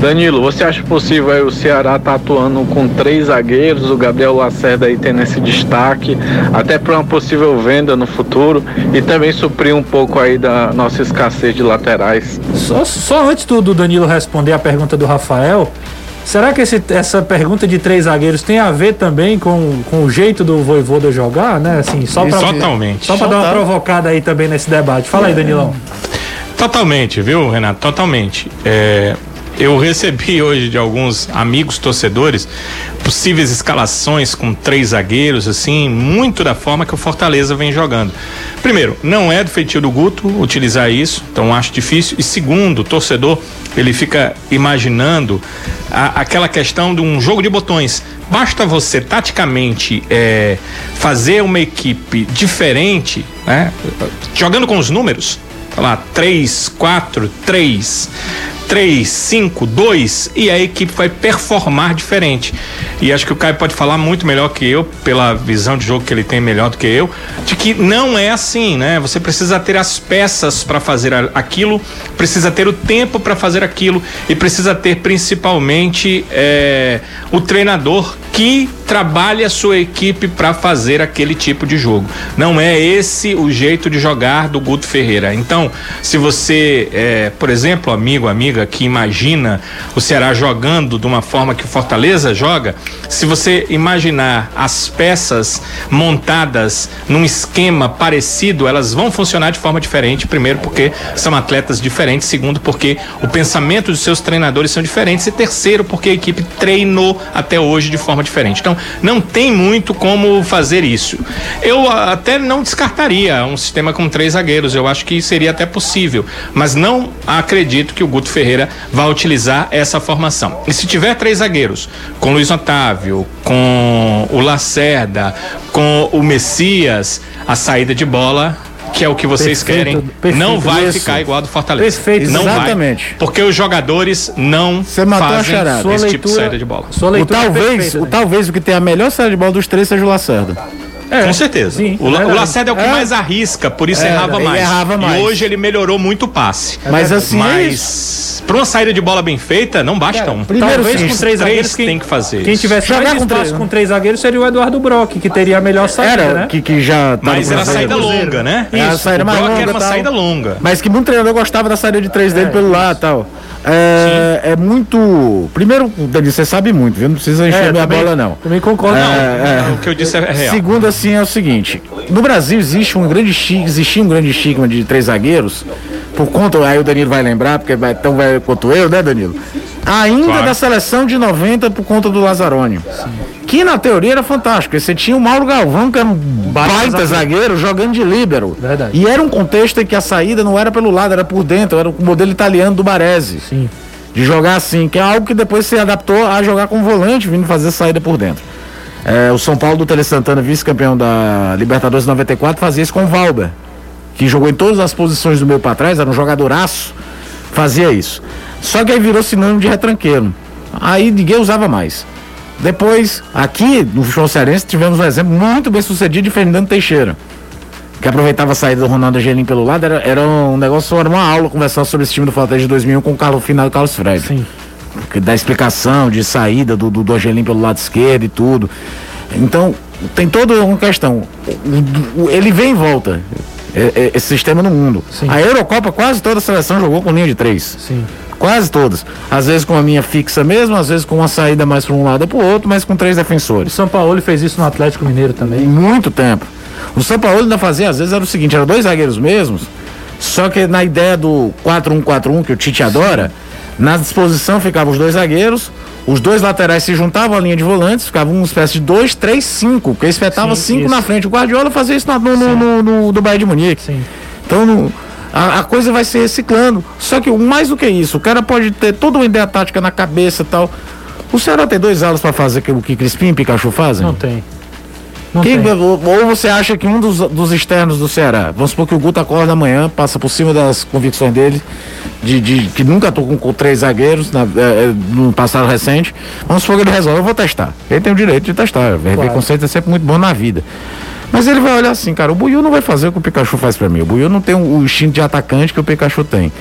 Danilo, você acha possível aí o Ceará tá atuando com três zagueiros, o Gabriel Lacerda aí tendo esse destaque, até para uma possível venda no futuro e também suprir um pouco aí da nossa escassez de laterais? Só, só antes do, do Danilo responder a pergunta do Rafael, será que esse- essa pergunta de três zagueiros tem a ver também com, com o jeito do Voivoda jogar, né? Assim, só pra, Totalmente. só pra dar uma provocada aí também nesse debate. Fala aí, Danilão. Totalmente, viu, Renato? Totalmente. É, Eu recebi hoje de alguns amigos torcedores possíveis escalações com três zagueiros, assim, muito da forma que o Fortaleza vem jogando. Primeiro, não é do feitio do Guto utilizar isso, então acho difícil. E segundo, o torcedor ele fica imaginando a, aquela questão de um jogo de botões. Basta você taticamente é, fazer uma equipe diferente, né? Jogando com os números, lá, 3, 4, 3, 3, 5, 2 e a equipe vai performar diferente. E acho que o Caio pode falar muito melhor que eu, pela visão de jogo que ele tem melhor do que eu, de que não é assim, né? Você precisa ter as peças para fazer aquilo, precisa ter o tempo para fazer aquilo e precisa ter principalmente é, o treinador que trabalhe a sua equipe para fazer aquele tipo de jogo. Não é esse o jeito de jogar do Guto Ferreira. Então, se você, é, por exemplo, amigo, amiga, que imagina o Ceará jogando de uma forma que o Fortaleza joga, se você imaginar as peças montadas num esquema parecido, elas vão funcionar de forma diferente. Primeiro, porque são atletas diferentes. Segundo, porque o pensamento dos seus treinadores são diferentes. E terceiro, porque a equipe treinou até hoje de forma diferente. Então, não tem muito como fazer isso. Eu até não descartaria um sistema com três zagueiros. Eu acho que seria até possível. Mas não acredito que o Guto Ferreira vá utilizar essa formação. E se tiver três zagueiros, com Luiz Otávio, com o Lacerda, com o Messias, a saída de bola que é o que vocês Perfeito, querem, perfeito, não vai isso. ficar igual a do Fortaleza. Perfeito, não exatamente. Vai, porque os jogadores não Você fazem. Sua esse tipo de saída de bola. Sua O leitura é talvez, perfeita, o né? talvez o que tem a melhor saída de bola dos três seja o Lacerda. É, Com certeza. sim, o, verdade. o Lacerda é o que É. mais arrisca, por isso É, errava mais. errava mais. E hoje ele melhorou muito o passe. Mas assim, é isso. Mas para uma saída de bola bem feita, não basta um. primeiro Talvez sim, com três zagueiros quem, tem que fazer. Quem isso. tivesse Jogar mais com espaço três, com três zagueiros seria o Eduardo Brock, que teria a melhor saída, Era, né? que, que já tava Mas era a saída longa, né? É, a saída o mais Brock longa era uma tal. saída longa. Mas que muito treinador gostava da saída de três dele pelo lado e tal. É, é muito. Primeiro, Dani, você sabe muito, viu? Não precisa encher É, minha também- bola, não. Também concordo. É, não. é. O que eu disse é real. Segundo, assim, é o seguinte: no Brasil existe um grande estigma, existia um grande estigma de três zagueiros, por conta, aí o Danilo vai lembrar, porque vai tão velho quanto eu, né, Danilo? Ainda Claro. da seleção de 90 por conta do Lazarone. Que na teoria era fantástico. porque Você tinha o Mauro Galvão, que era um baita zagueiro, jogando de líbero. Verdade. E era um contexto em que a saída não era pelo lado, era por dentro, era o modelo italiano do Baresi. Sim. De jogar assim, que é algo que depois se adaptou a jogar com volante, vindo fazer saída por dentro. É, o São Paulo do Tele Santana, vice-campeão da Libertadores 94, fazia isso com o Valber, que jogou em todas as posições do meio para trás, era um jogadoraço, fazia isso. Só que aí virou sinônimo de retranqueiro. Aí ninguém usava mais. Depois, aqui no futebol cearense, tivemos um exemplo muito bem sucedido de Fernando Teixeira que aproveitava a saída do Ronaldo Angelim pelo lado, era, era um negócio, era uma aula conversar sobre esse time do Fortaleza de 2001 com o Carlos Final e Carlos Fred. Sim. Que dá explicação de saída do, do, do Angelim pelo lado esquerdo e tudo. Então, tem toda uma questão. Ele vem e volta. É- é- Esse sistema no mundo. Sim. A Eurocopa, quase toda a seleção jogou com linha de três. Sim. Quase todas. Às vezes com a linha fixa mesmo, às vezes com uma saída mais para um lado ou para o outro, mas com três O defensores. São Paulo fez isso no Atlético Mineiro também. muito tempo. O São Paulo ainda fazia, às vezes, era o seguinte, eram dois zagueiros mesmos, só que na ideia do 4-1-4-1, que o Tite adora, na disposição ficavam os dois zagueiros, os dois laterais se juntavam à linha de volantes, ficava uma espécie de 2, 3, 5, porque espetava Sim, 5 isso. na frente. O Guardiola fazia isso no, no, no, no- do Bayern de Munique. Sim. Então a, a coisa vai se reciclando. Só que mais do que isso, o cara pode ter toda uma ideia tática na cabeça e tal. O Ceará tem dois alas para fazer o que Crispim e Pikachu fazem? Não tem. Quem- ou, você acha que um dos, dos externos do Ceará, vamos supor que o Guto acorda amanhã, passa por cima das convicções dele, de, de- que nunca atuou com, com três zagueiros na- eh, eh, no passado recente, vamos supor que ele resolve, eu vou testar. Ele tem o direito de testar, o Claro. conceito é sempre muito bom na vida. Mas ele vai olhar assim, cara, o Buiu não vai fazer o que o Pikachu faz pra mim. O Buiu não tem o, o instinto de atacante que o Pikachu tem.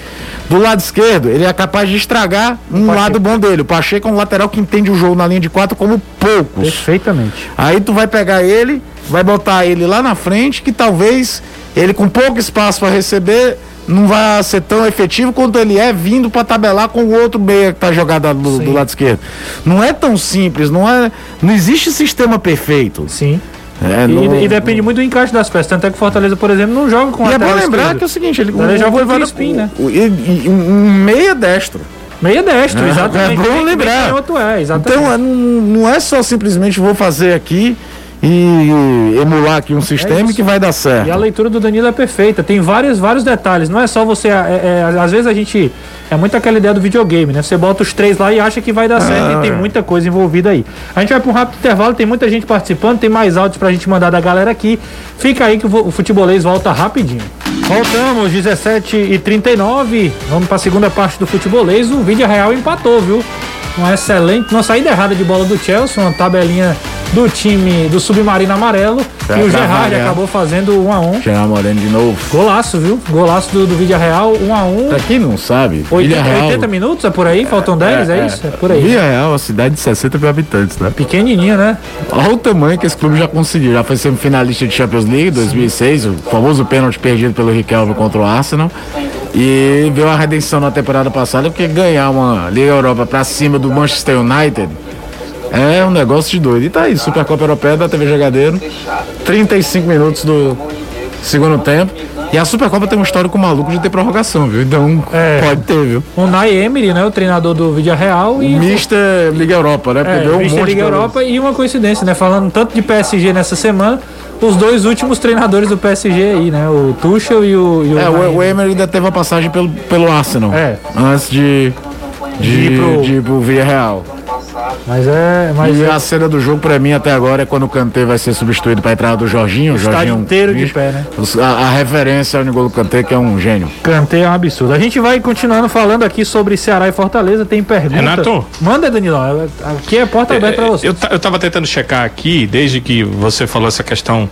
Do lado esquerdo, ele é capaz de estragar um lado bom dele. O Pacheco é um lateral que entende o jogo na linha de quatro como poucos. Perfeitamente. Aí tu vai pegar ele, vai botar ele lá na frente, que talvez ele com pouco espaço para receber não vai ser tão efetivo quanto ele é vindo para tabelar com o outro meia que tá jogado do, do lado esquerdo. Não é tão simples, não é, não existe sistema perfeito. Sim. É, E, não- e depende muito do encaixe das peças. Tanto é que o Fortaleza, por exemplo, não joga com E é lateral bom lembrar esquerdo. que é o seguinte, ele Ele joga com Voivoda- Crispim, né? o- e- um meia destro. Meia destro, É, exatamente. é bom Bem- bem lembrar. canhoto é, exatamente. Então é, não, não é só simplesmente vou fazer aqui e emular aqui um sistema isso. que vai dar certo. E a leitura do Danilo é perfeita. Tem vários, vários detalhes. Não é só você. é- é- às vezes a gente. É muito aquela ideia do videogame, né? Você bota os três lá e acha que vai dar certo e tem muita coisa envolvida aí. A gente vai para um rápido intervalo, tem muita gente participando, tem mais áudios pra gente mandar da galera aqui. Fica aí que o futebolês volta rapidinho. Voltamos, 17 e 39 Vamos para a segunda parte do futebolês. O vídeo real empatou, viu? Uma excelente, uma saída errada de bola do Chelsea, uma tabelinha do time do Submarino Amarelo. Pra e o Gerrard acabou fazendo um a um. Gerard Moreno de novo. Golaço, viu? Golaço do, do Vídeo Real, um a um. Pra quem não sabe, 80, Vila Real. 80 minutos, é por aí? Faltam 10, é, isso? É por aí. Vila Real é uma cidade de 60 mil habitantes, né? Pequenininho, né? Olha o tamanho que esse clube já conseguiu. Já foi semifinalista de Champions League 2006, o famoso pênalti perdido pelo Riquelme contra o Arsenal. E viu a redenção na temporada passada, porque ganhar uma Liga Europa pra cima do Manchester United é um negócio de doido. E tá aí, Supercopa Europeia da TV Jogadeiro, 35 minutos do segundo tempo. E a Supercopa tem um histórico maluco de ter prorrogação, viu? Então É. pode ter, viu? O Nai Emery, né? O treinador do Vídeo Real. E Mister Liga Europa, né? É, Perdeu um Mister monte Liga Europa e uma coincidência, né? Falando tanto de PSG nessa semana, os dois últimos treinadores do PSG aí, né? O Tuchel e o. E o É, o, o Emery ainda teve a passagem pelo, pelo Arsenal. É. Antes de, de, De ir pro- de ir pro Via Real. Mas é. Mas E é a cena do jogo, pra mim, até agora, é quando o Kanté vai ser substituído pra entrada do Jorginho. O Jorginho inteiro de pé, né? A, a referência ao N'Golo Kanté, que é um gênio. Kanté é um absurdo. A gente vai continuando falando aqui sobre Ceará e Fortaleza. Tem pergunta. Renato? Manda, Danilão. Aqui é porta aberta pra você. Eu, eu tava tentando checar aqui, desde que você falou essa questão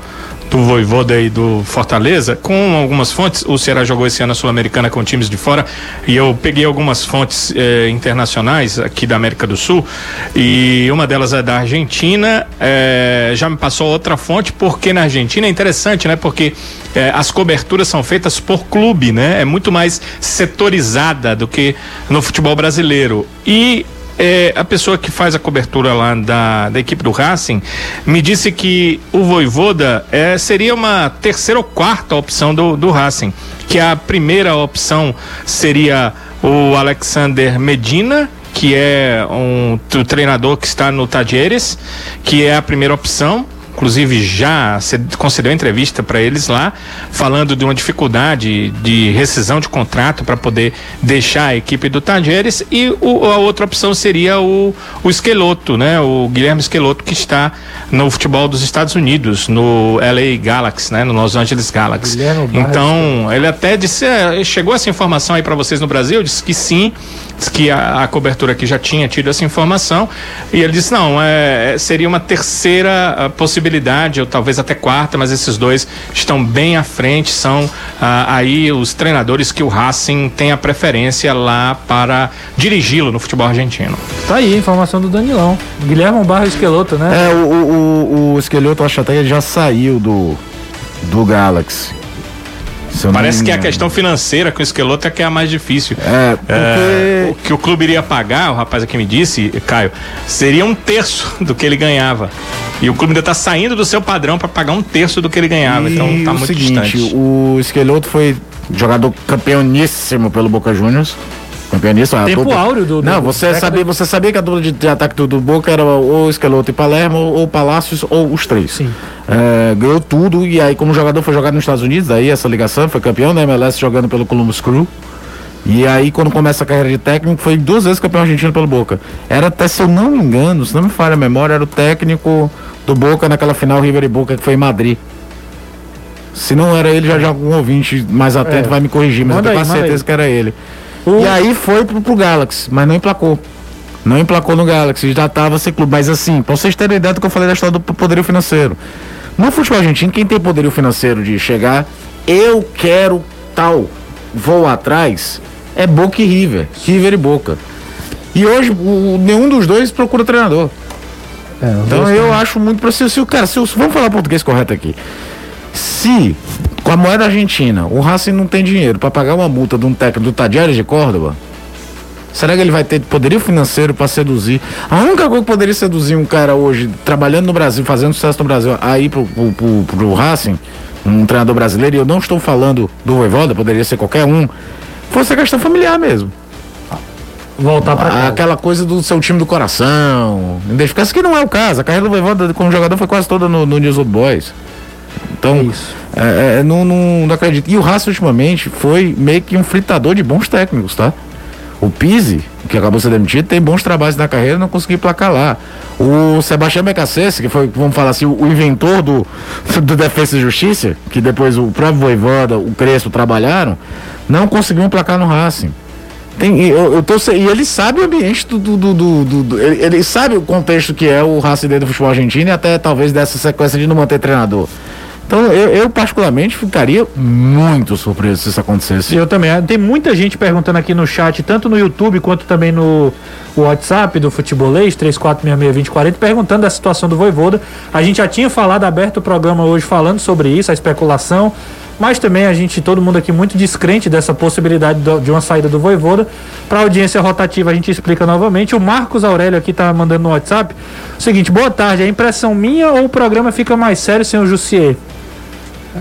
do Voivoda e do Fortaleza, com algumas fontes, o Ceará jogou esse ano a Sul-Americana com times de fora, e eu peguei algumas fontes eh, internacionais aqui da América do Sul, e uma delas é da Argentina, eh, já me passou outra fonte, porque na Argentina é interessante, né? Porque eh, as coberturas são feitas por clube, né? É muito mais setorizada do que no futebol brasileiro. E é, a pessoa que faz a cobertura lá da, da equipe do Racing me disse que o Voivoda é, seria uma terceira ou quarta opção do, do Racing. Que a primeira opção seria o Alexander Medina, que é um treinador que está no Tadieres, que é a primeira opção. Inclusive já concedeu entrevista para eles lá, falando de uma dificuldade de rescisão de contrato para poder deixar a equipe do Tajeres e o- a outra opção seria o, o Esqueloto, né? O Guilherme Esqueloto que está no futebol dos Estados Unidos, no LA Galaxy, né? No Los Angeles Galaxy. Então, ele até disse, é, chegou essa informação aí para vocês no Brasil, disse que sim, que a, a cobertura aqui já tinha tido essa informação, e ele disse, não, é, seria uma terceira ah, possibilidade, ou talvez até quarta, mas esses dois estão bem à frente, são ah, aí os treinadores que o Racing tem a preferência lá para dirigi-lo no futebol argentino. Tá aí a informação do Danilão. Guilherme Barra Esqueloto, né? É, o, o, o, o Esqueleto, eu acho até que ele já saiu do, do Galaxy. Parece que a questão financeira com o Esqueloto é que é a mais difícil. É, porque. É, o que o clube iria pagar, o rapaz aqui me disse, Caio, seria um terço do que ele ganhava. E o clube ainda está saindo do seu padrão para pagar um terço do que ele ganhava. E então tá o muito seguinte, distante. o Esqueloto foi jogador campeoníssimo pelo Boca Juniors. Campeoníssimo. a Tempo dupla- áureo do- do- Não, você sabia, você sabia que a dupla de, de ataque do, do Boca era ou Esqueloto e Palermo, ou Palácios, ou os três. Sim. É, ganhou tudo, e aí como jogador foi jogado nos Estados Unidos, aí essa ligação, foi campeão da MLS jogando pelo Columbus Crew. E aí, quando começa a carreira de técnico, foi duas vezes campeão argentino pelo Boca. Era até, se eu não me engano, se não me falha a memória, era o técnico do Boca naquela final River e Boca que foi em Madrid. Se não era ele, já já algum ouvinte mais atento É. vai me corrigir, mas Manda eu tenho aí, certeza aí. que era ele. O- E aí foi pro, pro Galaxy, mas não emplacou. Não emplacou no Galaxy, já tava sem clube. Mas assim, pra vocês terem ideia do que eu falei da história do poderio financeiro. No futebol argentino, quem tem poderio financeiro de chegar, eu quero tal, vou atrás, é Boca e River. River e Boca. E hoje, o- nenhum dos dois procura treinador. É, Então eu acho muito pra se, se o cara, se, vamos falar português correto aqui. Se com a moeda argentina o Racing não tem dinheiro pra pagar uma multa de um técnico do Tadieres de Córdoba, será que ele vai ter poderio financeiro pra seduzir? A única coisa que poderia seduzir um cara hoje trabalhando no Brasil, fazendo sucesso no Brasil, aí pro, pro, pro, pro Racing, um treinador brasileiro, e eu não estou falando do Voivoda, poderia ser qualquer um, fosse a questão familiar mesmo. Voltar casa. Aquela coisa do seu time do coração. Identificar-se que não é o caso. A carreira do Voivoda como jogador foi quase toda no, no News Old Boys. Então, Isso. é, é, não, não, não acredito. E o Racing ultimamente foi meio que um fritador de bons técnicos, tá? O Pise, que acabou sendo demitido, tem bons trabalhos na carreira não conseguiu placar lá. O Sebastião Becassese, que foi, vamos falar assim, o, inventor do, do Defesa e Justiça, que depois o próprio Voivoda, o Crespo trabalharam, não conseguiu placar no Racing. Tem, e eu, eu tô, e ele sabe o ambiente do. do, do, do- do- do- ele, ele sabe o contexto que é o Racing dentro do futebol argentino e até talvez dessa sequência de não manter treinador. Então eu, eu particularmente ficaria muito surpreso se isso acontecesse. Eu também. Tem muita gente perguntando aqui no chat, tanto no YouTube quanto também no WhatsApp do Futebolês, 34662040, perguntando da situação do Voivoda. A gente já tinha falado, aberto o programa hoje falando sobre isso, a especulação. Mas também a gente, todo mundo aqui muito descrente dessa possibilidade do- de uma saída do Voivoda. Para audiência rotativa a gente explica novamente. O Marcos Aurélio aqui tá mandando no WhatsApp. Seguinte, boa tarde, é impressão minha ou o programa fica mais sério sem o Jussier?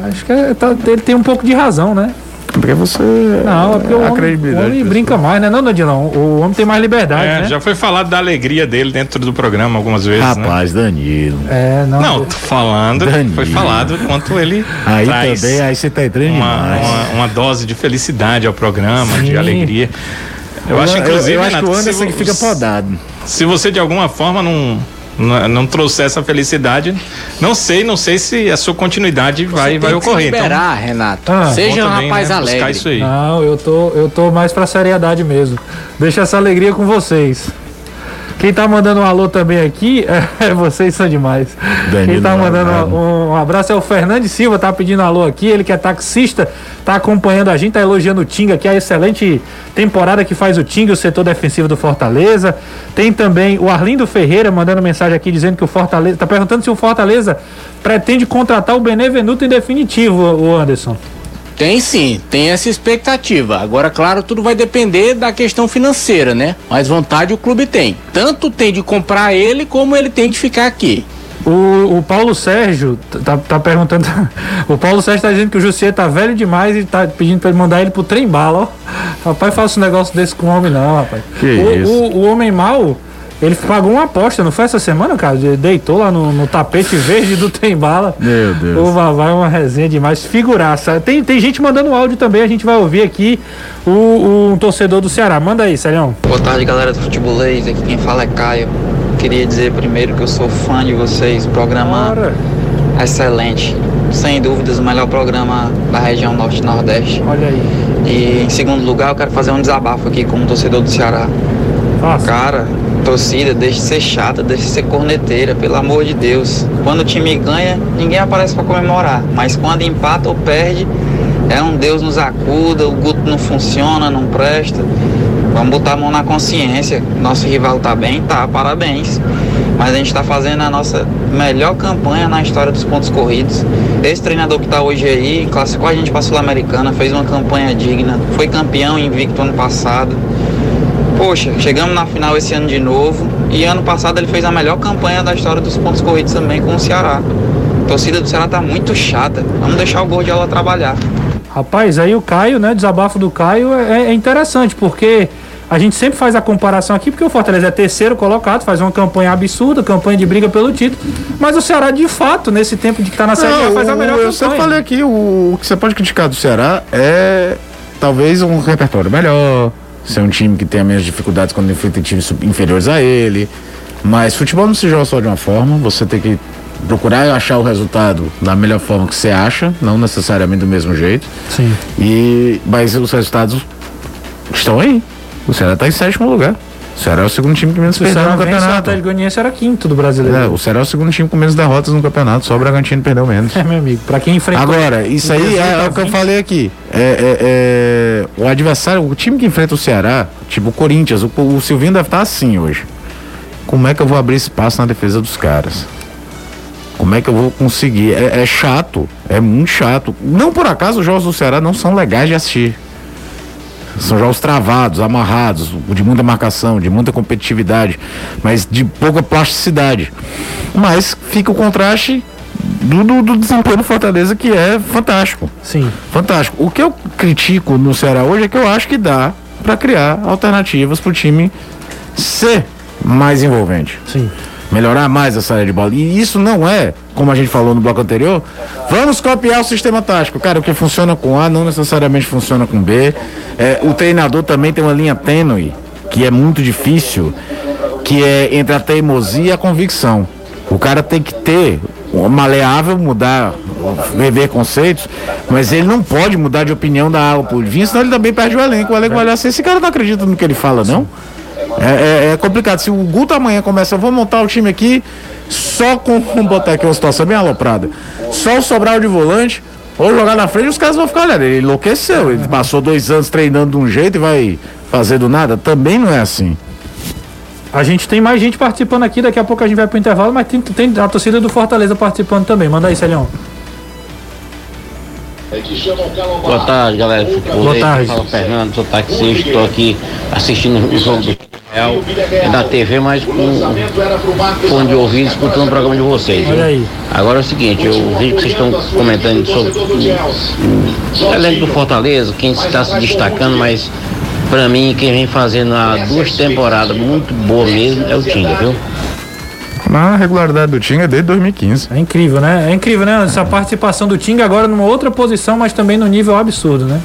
Acho que é- tá- ele tem um pouco de razão, né? Porque você. Não, é porque o a homem, o credibilidade homem brinca mais, né? Não, Danilão? O homem tem mais liberdade, É, né? já foi falado da alegria dele dentro do programa algumas vezes, né? Rapaz, Danilo. É, não. Não, tô falando, Danilo. foi falado quanto ele Aí traz também, aí você tá entrando uma, uma, uma dose de felicidade ao programa, Sim. de alegria. Eu, acho, eu, inclusive, eu acho que Renato, o se Anderson vo- que fica podado. se você de alguma forma não, não, não trouxer essa felicidade, não sei, não sei se a sua continuidade vai, vai Tem que se ocorrer. Então, liberar, Renato. Ah, Seja um rapaz né, buscar alegre. isso aí. Não, eu tô, eu tô mais pra seriedade mesmo. Deixa essa alegria com vocês. Quem tá mandando um alô também aqui, é, vocês são demais. Danilo Quem tá mandando um, um abraço é o Fernandes Silva, tá pedindo alô aqui. Ele que é taxista, tá acompanhando a gente, tá elogiando o Tinga, que é a excelente temporada que faz o Tinga, o setor defensivo do Fortaleza. Tem também o Arlindo Ferreira mandando mensagem aqui dizendo que o Fortaleza. Tá perguntando se o Fortaleza pretende contratar o Benevenuto em definitivo, o Anderson. Tem sim, tem essa expectativa. Agora, claro, tudo vai depender da questão financeira, né? Mas vontade o clube tem. Tanto tem de comprar ele, como ele tem de ficar aqui. O, o Paulo Sérgio tá, tá perguntando. O Paulo Sérgio tá dizendo que o Jussier tá velho demais e tá pedindo pra ele mandar ele pro trem bala, ó. Rapaz, faça um negócio desse com o homem, não, rapaz. Que o, isso? O, o homem mal, ele pagou uma aposta, não foi essa semana, cara? Ele deitou lá no, no tapete verde do trem bala. Meu Deus. O Vavá é uma resenha demais, figuraça. Tem, tem gente mandando áudio também, a gente vai ouvir aqui o, o um torcedor do Ceará. Manda aí, Celião. Boa tarde, galera do Futebolês. Aqui quem fala é Caio. Queria dizer primeiro que eu sou fã de vocês. Programa Bora. excelente. Sem dúvidas, o melhor programa da região Norte e Nordeste. Olha aí. E em segundo lugar, eu quero fazer um desabafo aqui como torcedor do Ceará. Nossa. Cara, torcida, deixe de ser chata, deixe de ser corneteira, pelo amor de Deus. Quando o time ganha, ninguém aparece pra comemorar. Mas quando empata ou perde, é um Deus nos acuda, o Guto não funciona, não presta. Vamos botar a mão na consciência. Nosso rival tá bem? Tá, parabéns. Mas a gente tá fazendo a nossa melhor campanha na história dos pontos corridos. Esse treinador que tá hoje aí classificou a gente pra Sul-Americana, fez uma campanha digna, foi campeão invicto ano passado. Poxa, chegamos na final esse ano de novo. E ano passado ele fez a melhor campanha da história dos pontos corridos também com o Ceará. A torcida do Ceará tá muito chata. Vamos deixar o Gordiola trabalhar. Rapaz, aí o Caio, né? Desabafo do Caio é, é interessante, porque a gente sempre faz a comparação aqui, porque o Fortaleza é terceiro colocado, faz uma campanha absurda, campanha de briga pelo título, mas o Ceará, de fato, nesse tempo de que tá na Série A, faz a melhor eu campanha. sempre falei aqui, o, o que você pode criticar do Ceará é talvez um repertório melhor, ser um time que tenha menos dificuldades quando enfrenta times inferiores a ele. Mas futebol não se joga só de uma forma, você tem que procurar achar o resultado da melhor forma que você acha, não necessariamente do mesmo jeito. Sim. E, mas os resultados estão aí. O Ceará está em sétimo lugar. O Ceará é o segundo time que menos o perdeu no o campeonato. Atlético Goianiense era quinto do brasileiro. É, o Ceará é o segundo time com menos derrotas no campeonato, só o Bragantino perdeu menos. É, meu amigo, pra quem enfrentou... Agora, isso aí é, é o que eu falei aqui. É, é- é- o adversário, o time que enfrenta o Ceará, tipo o Corinthians, o, o Silvinho deve estar assim hoje. Como é que eu vou abrir espaço na defesa dos caras? Como é que eu vou conseguir? É, é chato, é muito chato. Não por acaso os jogos do Ceará não são legais de assistir. São jogos travados, amarrados, de muita marcação, de muita competitividade, mas de pouca plasticidade. Mas fica o contraste do, do, do desempenho do Fortaleza, que é fantástico. Sim. Fantástico. O que eu critico no Ceará hoje é que eu acho que dá para criar alternativas para o time ser mais envolvente. Sim. Melhorar mais a saída de bola. E isso não é, como a gente falou no bloco anterior, vamos copiar o sistema tático. Cara, o que funciona com A não necessariamente funciona com B. É, o treinador também tem uma linha tênue, que é muito difícil, que é entre a teimosia e a convicção. O cara tem que ter maleável, mudar, rever conceitos, mas ele não pode mudar de opinião da água por vinho, senão ele também perde o elenco. O elenco vai olhar assim, esse cara não acredita no que ele fala, não? É, é- é complicado. Se o Guto amanhã começa, vou montar o time aqui só com, vamos botar aqui uma situação bem aloprada, só o Sobral de volante, ou jogar na frente, os caras vão ficar olhando. Ele enlouqueceu, ele passou dois anos treinando de um jeito e vai fazer do nada. Também não é assim. A gente tem mais gente participando aqui, daqui a pouco a gente vai pro intervalo, mas tem, tem a torcida do Fortaleza participando também. Manda aí, Celhão. Boa tarde, galera. Boa tarde. Fala Fernando, sou taxista, estou aqui assistindo o jogo do da TV, mas com fone de ouvido escutando o programa de vocês. Olha aí. Agora é o seguinte, eu vejo que vocês estão comentando sobre o, o elenco do Fortaleza, quem está se destacando, mas para mim quem vem fazendo há duas temporadas muito boa mesmo é o Tinga, viu? Na regularidade do time é desde 2015. É incrível, né? É incrível, né? Essa participação do Tinga agora numa outra posição, mas também no nível absurdo, né?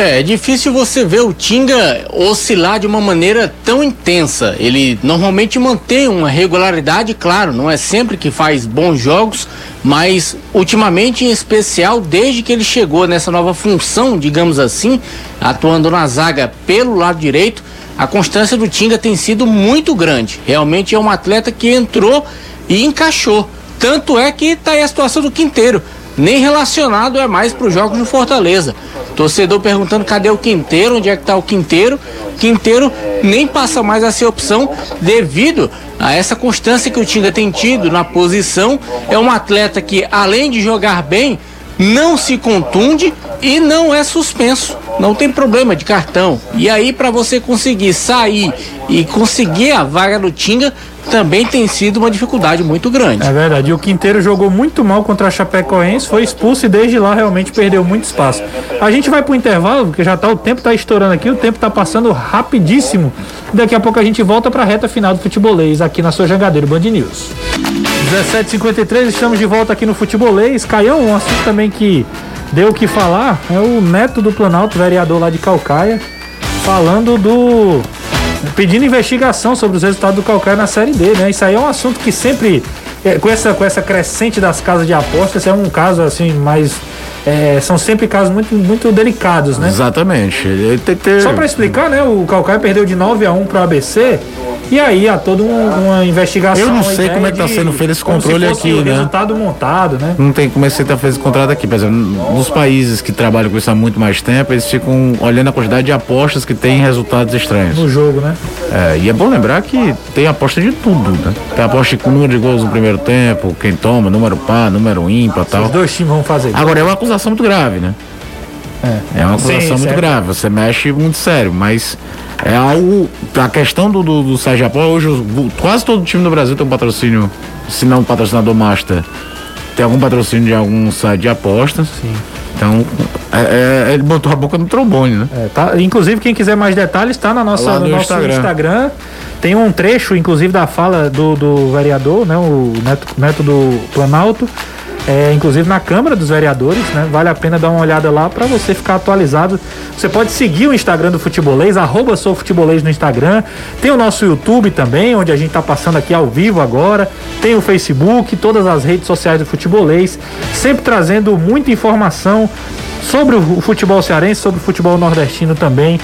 É, é difícil você ver o Tinga oscilar de uma maneira tão intensa. Ele normalmente mantém uma regularidade, claro, não é sempre que faz bons jogos, mas ultimamente em especial, desde que ele chegou nessa nova função, digamos assim, atuando na zaga pelo lado direito, a constância do Tinga tem sido muito grande. Realmente é um atleta que entrou e encaixou. Tanto é que tá aí a situação do Quinteiro. Nem relacionado é mais para os jogos do Fortaleza. Torcedor perguntando cadê o Quinteiro, onde é que tá o Quinteiro. Quinteiro nem passa mais a ser opção devido a essa constância que o Tinga tem tido na posição. É um atleta que, além de jogar bem, não se contunde e não é suspenso. Não tem problema de cartão. E aí, para você conseguir sair e conseguir a vaga do Tinga, também tem sido uma dificuldade muito grande. É verdade. E o Quinteiro jogou muito mal contra a Chapecoense, foi expulso e desde lá realmente perdeu muito espaço. A gente vai pro intervalo, porque já tá o tempo tá estourando aqui, o tempo tá passando rapidíssimo. Daqui a pouco a gente volta pra reta final do futebolês aqui na sua Jangadeiro Band News. 17h53, estamos de volta aqui no Futebolês. Caião, um assunto também que deu o que falar é o neto do Planalto, vereador lá de Calcaia, falando do. pedindo investigação sobre os resultados do Calcaia na Série D, né? Isso aí é um assunto que sempre. é, com, essa, com essa crescente das casas de apostas, é um caso assim mais. É, são sempre casos muito, muito delicados, né? Exatamente. Ele tem que ter. Só para explicar, né? O Calcaia perdeu de 9 a 1 pro ABC. E aí há toda um- uma investigação. Eu não sei como é que tá sendo feito esse controle aqui, o né? resultado montado, né? Não tem como é que você tá fazendo esse contrato aqui, por exemplo, nos países que trabalham com isso há muito mais tempo, eles ficam olhando a quantidade de apostas que tem resultados estranhos. No jogo, né? É, e é bom lembrar que tem aposta de tudo, né? Tem aposta com número de gols no primeiro tempo, quem toma, número par, número ímpar e tal. Os dois times vão fazer. Agora é uma acusação muito grave, né? É uma Sim, acusação muito certo. grave, você mexe muito sério, mas é algo. A questão do, do, do Sérgio hoje quase todo time do Brasil tem um patrocínio, se não um patrocinador master, tem algum patrocínio de algum site de apostas. Sim. Então, é- é- ele botou a boca no trombone, né? É, tá? Inclusive, quem quiser mais detalhes, está na nossa, no no nosso Instagram. Instagram. Tem um trecho, inclusive, da fala do, do vereador, né? O neto, neto do Planalto. É, inclusive na Câmara dos Vereadores, né? Vale a pena dar uma olhada lá para você ficar atualizado. Você pode seguir o Instagram do Futebolês, arroba sou Futebolês no Instagram. Tem o nosso YouTube também, onde a gente tá passando aqui ao vivo agora. Tem o Facebook, todas as redes sociais do Futebolês, sempre trazendo muita informação sobre o futebol cearense, sobre o futebol nordestino também.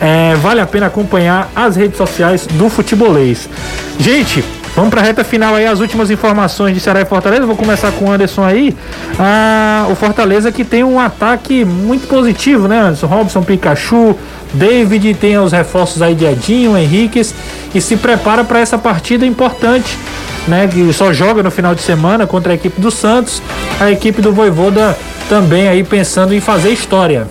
É, vale a pena acompanhar as redes sociais do Futebolês. Gente, vamos para a reta final aí, as últimas informações de Ceará e Fortaleza. Vou começar com o Anderson aí. Ah, o Fortaleza que tem um ataque muito positivo, né, Anderson? Robson, Pikachu, David, tem os reforços aí de Edinho, Henriquez e se prepara para essa partida importante. Né, que só joga no final de semana contra a equipe do Santos, a equipe do Voivoda também aí pensando em fazer história.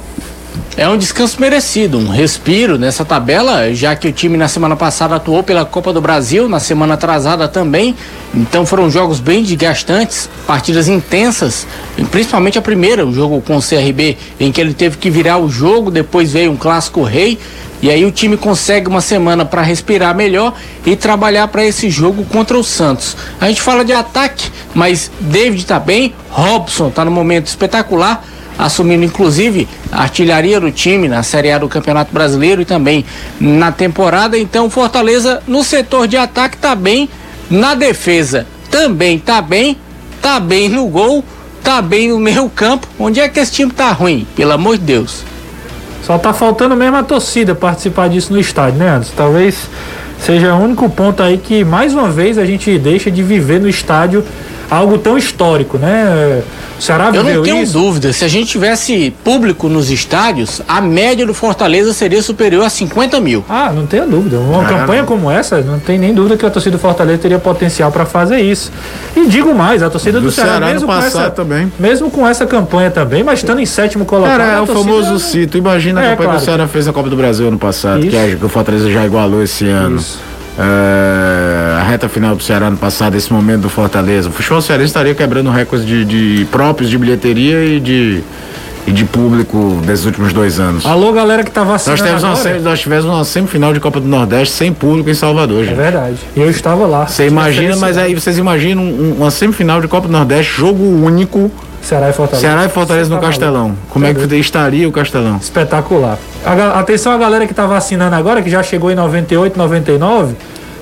É um descanso merecido, um respiro nessa tabela, já que o time na semana passada atuou pela Copa do Brasil, na semana atrasada também. Então foram jogos bem desgastantes, partidas intensas, principalmente a primeira, o jogo com o CRB, em que ele teve que virar o jogo, depois veio um clássico rei. E aí o time consegue uma semana para respirar melhor e trabalhar para esse jogo contra o Santos. A gente fala de ataque, mas David tá bem, Robson tá no momento espetacular assumindo inclusive a artilharia do time na Série A do Campeonato Brasileiro e também na temporada. Então, Fortaleza no setor de ataque tá bem, na defesa também tá bem, tá bem no gol, tá bem no meio campo. Onde é que esse time tá ruim? Pelo amor de Deus. Só tá faltando mesmo a torcida participar disso no estádio, né, Anderson? Talvez seja o único ponto aí que mais uma vez a gente deixa de viver no estádio algo tão histórico, né? O Ceará Eu não tenho isso? dúvida, se a gente tivesse público nos estádios, a média do Fortaleza seria superior a 50 mil. Ah, não tenho dúvida. Uma ah, campanha não. como essa, não tem nem dúvida que a torcida do Fortaleza teria potencial para fazer isso. E digo mais, a torcida do, do Ceará, Ceará mesmo, com essa, também. mesmo com essa campanha também, mas estando em sétimo colocado. Cara, é o famoso cito. Imagina a é, campanha claro. que o Ceará fez na Copa do Brasil ano passado, que, a, que o Fortaleza já igualou esse ano. Isso. É, a reta final do Ceará no passado, esse momento do Fortaleza. O futebol cearense estaria quebrando recordes de, de próprios de bilheteria e de e de público desses últimos dois anos. Alô, galera que tá vacinando nós, nós tivemos uma semifinal de Copa do Nordeste sem público em Salvador, gente. É verdade. Eu estava lá. Você imagina, mas aí vocês imaginam uma semifinal de Copa do Nordeste, jogo único. Ceará e Fortaleza. Ceará e Fortaleza no Castelão. Como é que estaria o Castelão? Espetacular. A, atenção a galera que tá vacinando agora, que já chegou em 98, 99.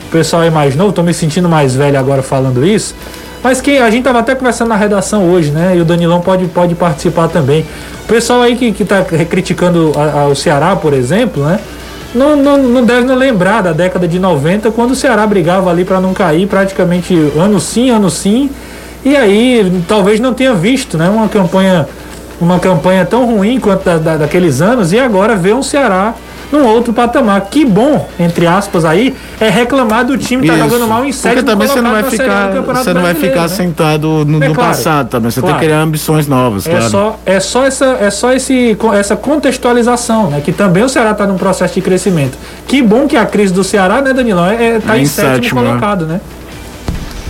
O pessoal é mais novo, tô me sentindo mais velho agora falando isso. Mas que a gente tava até conversando na redação hoje, né? E o Danilão pode, pode participar também. O pessoal aí que, que tá criticando a, a, o Ceará, por exemplo, né? Não, não, não deve não lembrar da década de 90, quando o Ceará brigava ali para não cair praticamente ano sim, ano sim. E aí talvez não tenha visto, né? Uma campanha, uma campanha tão ruim quanto da, da, daqueles anos e agora vê um Ceará num outro patamar. Que bom, entre aspas, aí, é reclamar do time estar tá jogando mal em série. Porque também você não vai ficar, você não vai ficar né? sentado no, é, no claro, passado também. Você claro. tem que criar ambições novas. É claro. só, é só essa, é só esse, essa contextualização, né? Que também o Ceará está num processo de crescimento. Que bom que a crise do Ceará, né, Danilão, é, é tá em, em sétimo, sétimo né? colocado, né?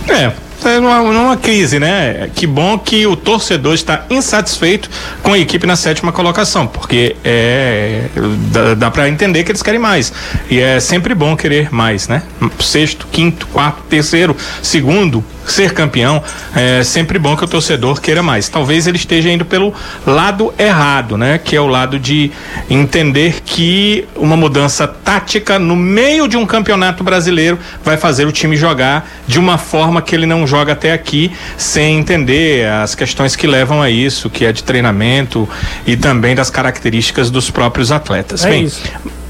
É, é numa, numa crise, né? Que bom que o torcedor está insatisfeito com a equipe na sétima colocação, porque é dá, dá para entender que eles querem mais. E é sempre bom querer mais, né? Sexto, quinto, quarto, terceiro, segundo, ser campeão, é sempre bom que o torcedor queira mais. Talvez ele esteja indo pelo lado errado, né? Que é o lado de entender que uma mudança tática no meio de um campeonato brasileiro vai fazer o time jogar de uma forma que ele não joga até aqui, sem entender as questões que levam a isso, que é de treinamento e também das características dos próprios atletas. É Bem, isso.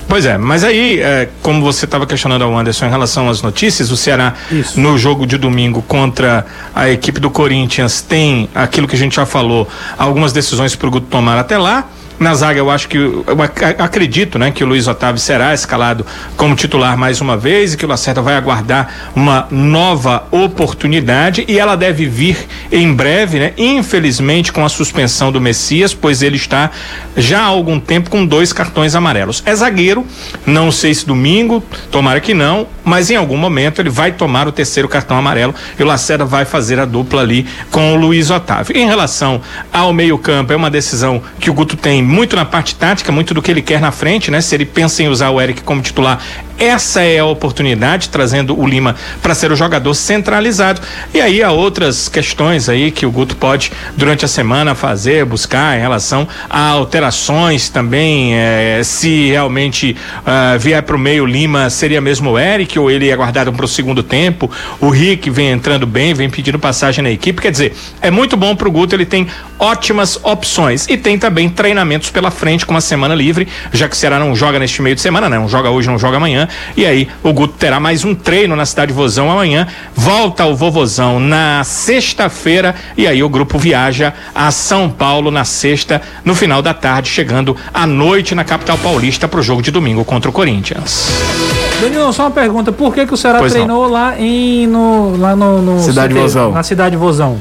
Pois é, mas aí, é, como você estava questionando ao Anderson em relação às notícias, o Ceará Isso. no jogo de domingo contra a equipe do Corinthians tem aquilo que a gente já falou, algumas decisões para o Guto tomar até lá. Na zaga, eu acho que eu acredito, né, que o Luiz Otávio será escalado como titular mais uma vez e que o Lacerda vai aguardar uma nova oportunidade e ela deve vir em breve, né? Infelizmente com a suspensão do Messias, pois ele está já há algum tempo com dois cartões amarelos. É zagueiro, não sei se domingo, tomara que não, mas em algum momento ele vai tomar o terceiro cartão amarelo e o Lacerda vai fazer a dupla ali com o Luiz Otávio. Em relação ao meio-campo, é uma decisão que o Guto tem muito na parte tática, muito do que ele quer na frente, né? Se ele pensa em usar o Eric como titular, essa é a oportunidade, trazendo o Lima para ser o jogador centralizado. E aí há outras questões aí que o Guto pode, durante a semana, fazer, buscar em relação a alterações também. Eh, se realmente uh, vier para o meio Lima, seria mesmo o Eric ou ele é guardado para o segundo tempo. O Rick vem entrando bem, vem pedindo passagem na equipe. Quer dizer, é muito bom para o Guto, ele tem ótimas opções. E tem também treinamentos pela frente com uma semana livre, já que o Ceará não joga neste meio de semana, né? Não joga hoje, não joga amanhã. E aí o Guto terá mais um treino na cidade de Vozão amanhã. Volta ao Vovozão na sexta-feira e aí o grupo viaja a São Paulo na sexta, no final da tarde, chegando à noite na capital paulista para o jogo de domingo contra o Corinthians. Danilo, só uma pergunta: por que, que o Ceará pois treinou não. lá em no, lá no, no Cidade Vozão? Na cidade de Vozão.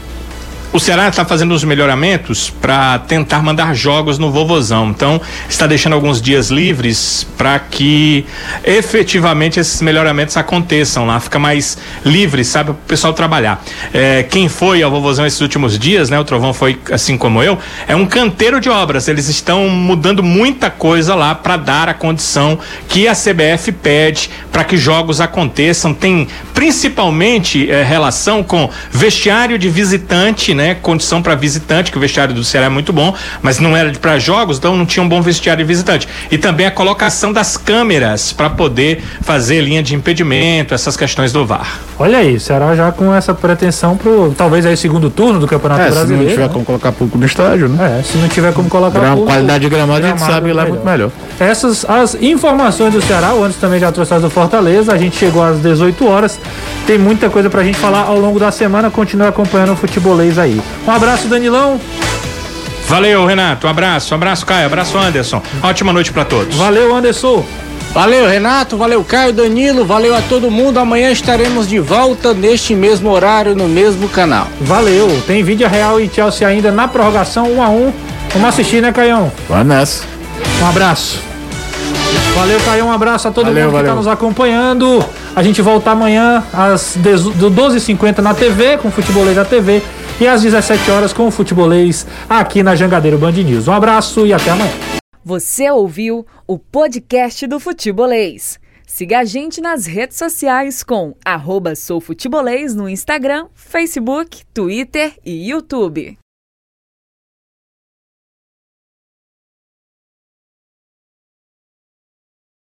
O Ceará está fazendo os melhoramentos para tentar mandar jogos no Vovozão. Então, está deixando alguns dias livres para que efetivamente esses melhoramentos aconteçam lá. Fica mais livre, sabe, para o pessoal trabalhar. É, quem foi ao Vovozão esses últimos dias, né? O Trovão foi assim como eu. É um canteiro de obras. Eles estão mudando muita coisa lá para dar a condição que a CBF pede para que jogos aconteçam. Tem principalmente é, relação com vestiário de visitante, né? Condição para visitante, que o vestiário do Ceará é muito bom, mas não era para jogos, então não tinha um bom vestiário de visitante. E também a colocação das câmeras para poder fazer linha de impedimento, essas questões do VAR. Olha aí, o Ceará já com essa pretensão pro talvez aí segundo turno do Campeonato É, se Brasileiro. não tiver né? como colocar público no estádio, né? É, se não tiver como colocar Gra- público, qualidade de gramado, a gente sabe lá é muito melhor. Essas as informações do Ceará, o Anderson também já trouxe as do Fortaleza, a gente chegou às 18 horas. Tem muita coisa pra gente falar ao longo da semana, continue acompanhando o futebolês aí. Um abraço, Danilão. Valeu, Renato. Um abraço, um abraço, Caio, um abraço, Anderson. Ótima noite para todos. Valeu, Anderson. Valeu, Renato. Valeu, Caio, Danilo. Valeu a todo mundo. Amanhã estaremos de volta neste mesmo horário, no mesmo canal. Valeu. Tem vídeo Real e Chelsea ainda na prorrogação 1 a 1 Vamos assistir, né, Caião? Vai nessa. Um abraço. Valeu, Caio. Um abraço a todo Valeu, mundo que está nos acompanhando. A gente volta amanhã às 10 do 12h50 na TV, com o Futebolês da TV. E às 17 horas com o Futebolês aqui na Jangadeiro Band News. Um abraço e até amanhã. Você ouviu o podcast do Futebolês. Siga a gente nas redes sociais com arroba soufutebolês no Instagram, Facebook, Twitter e YouTube.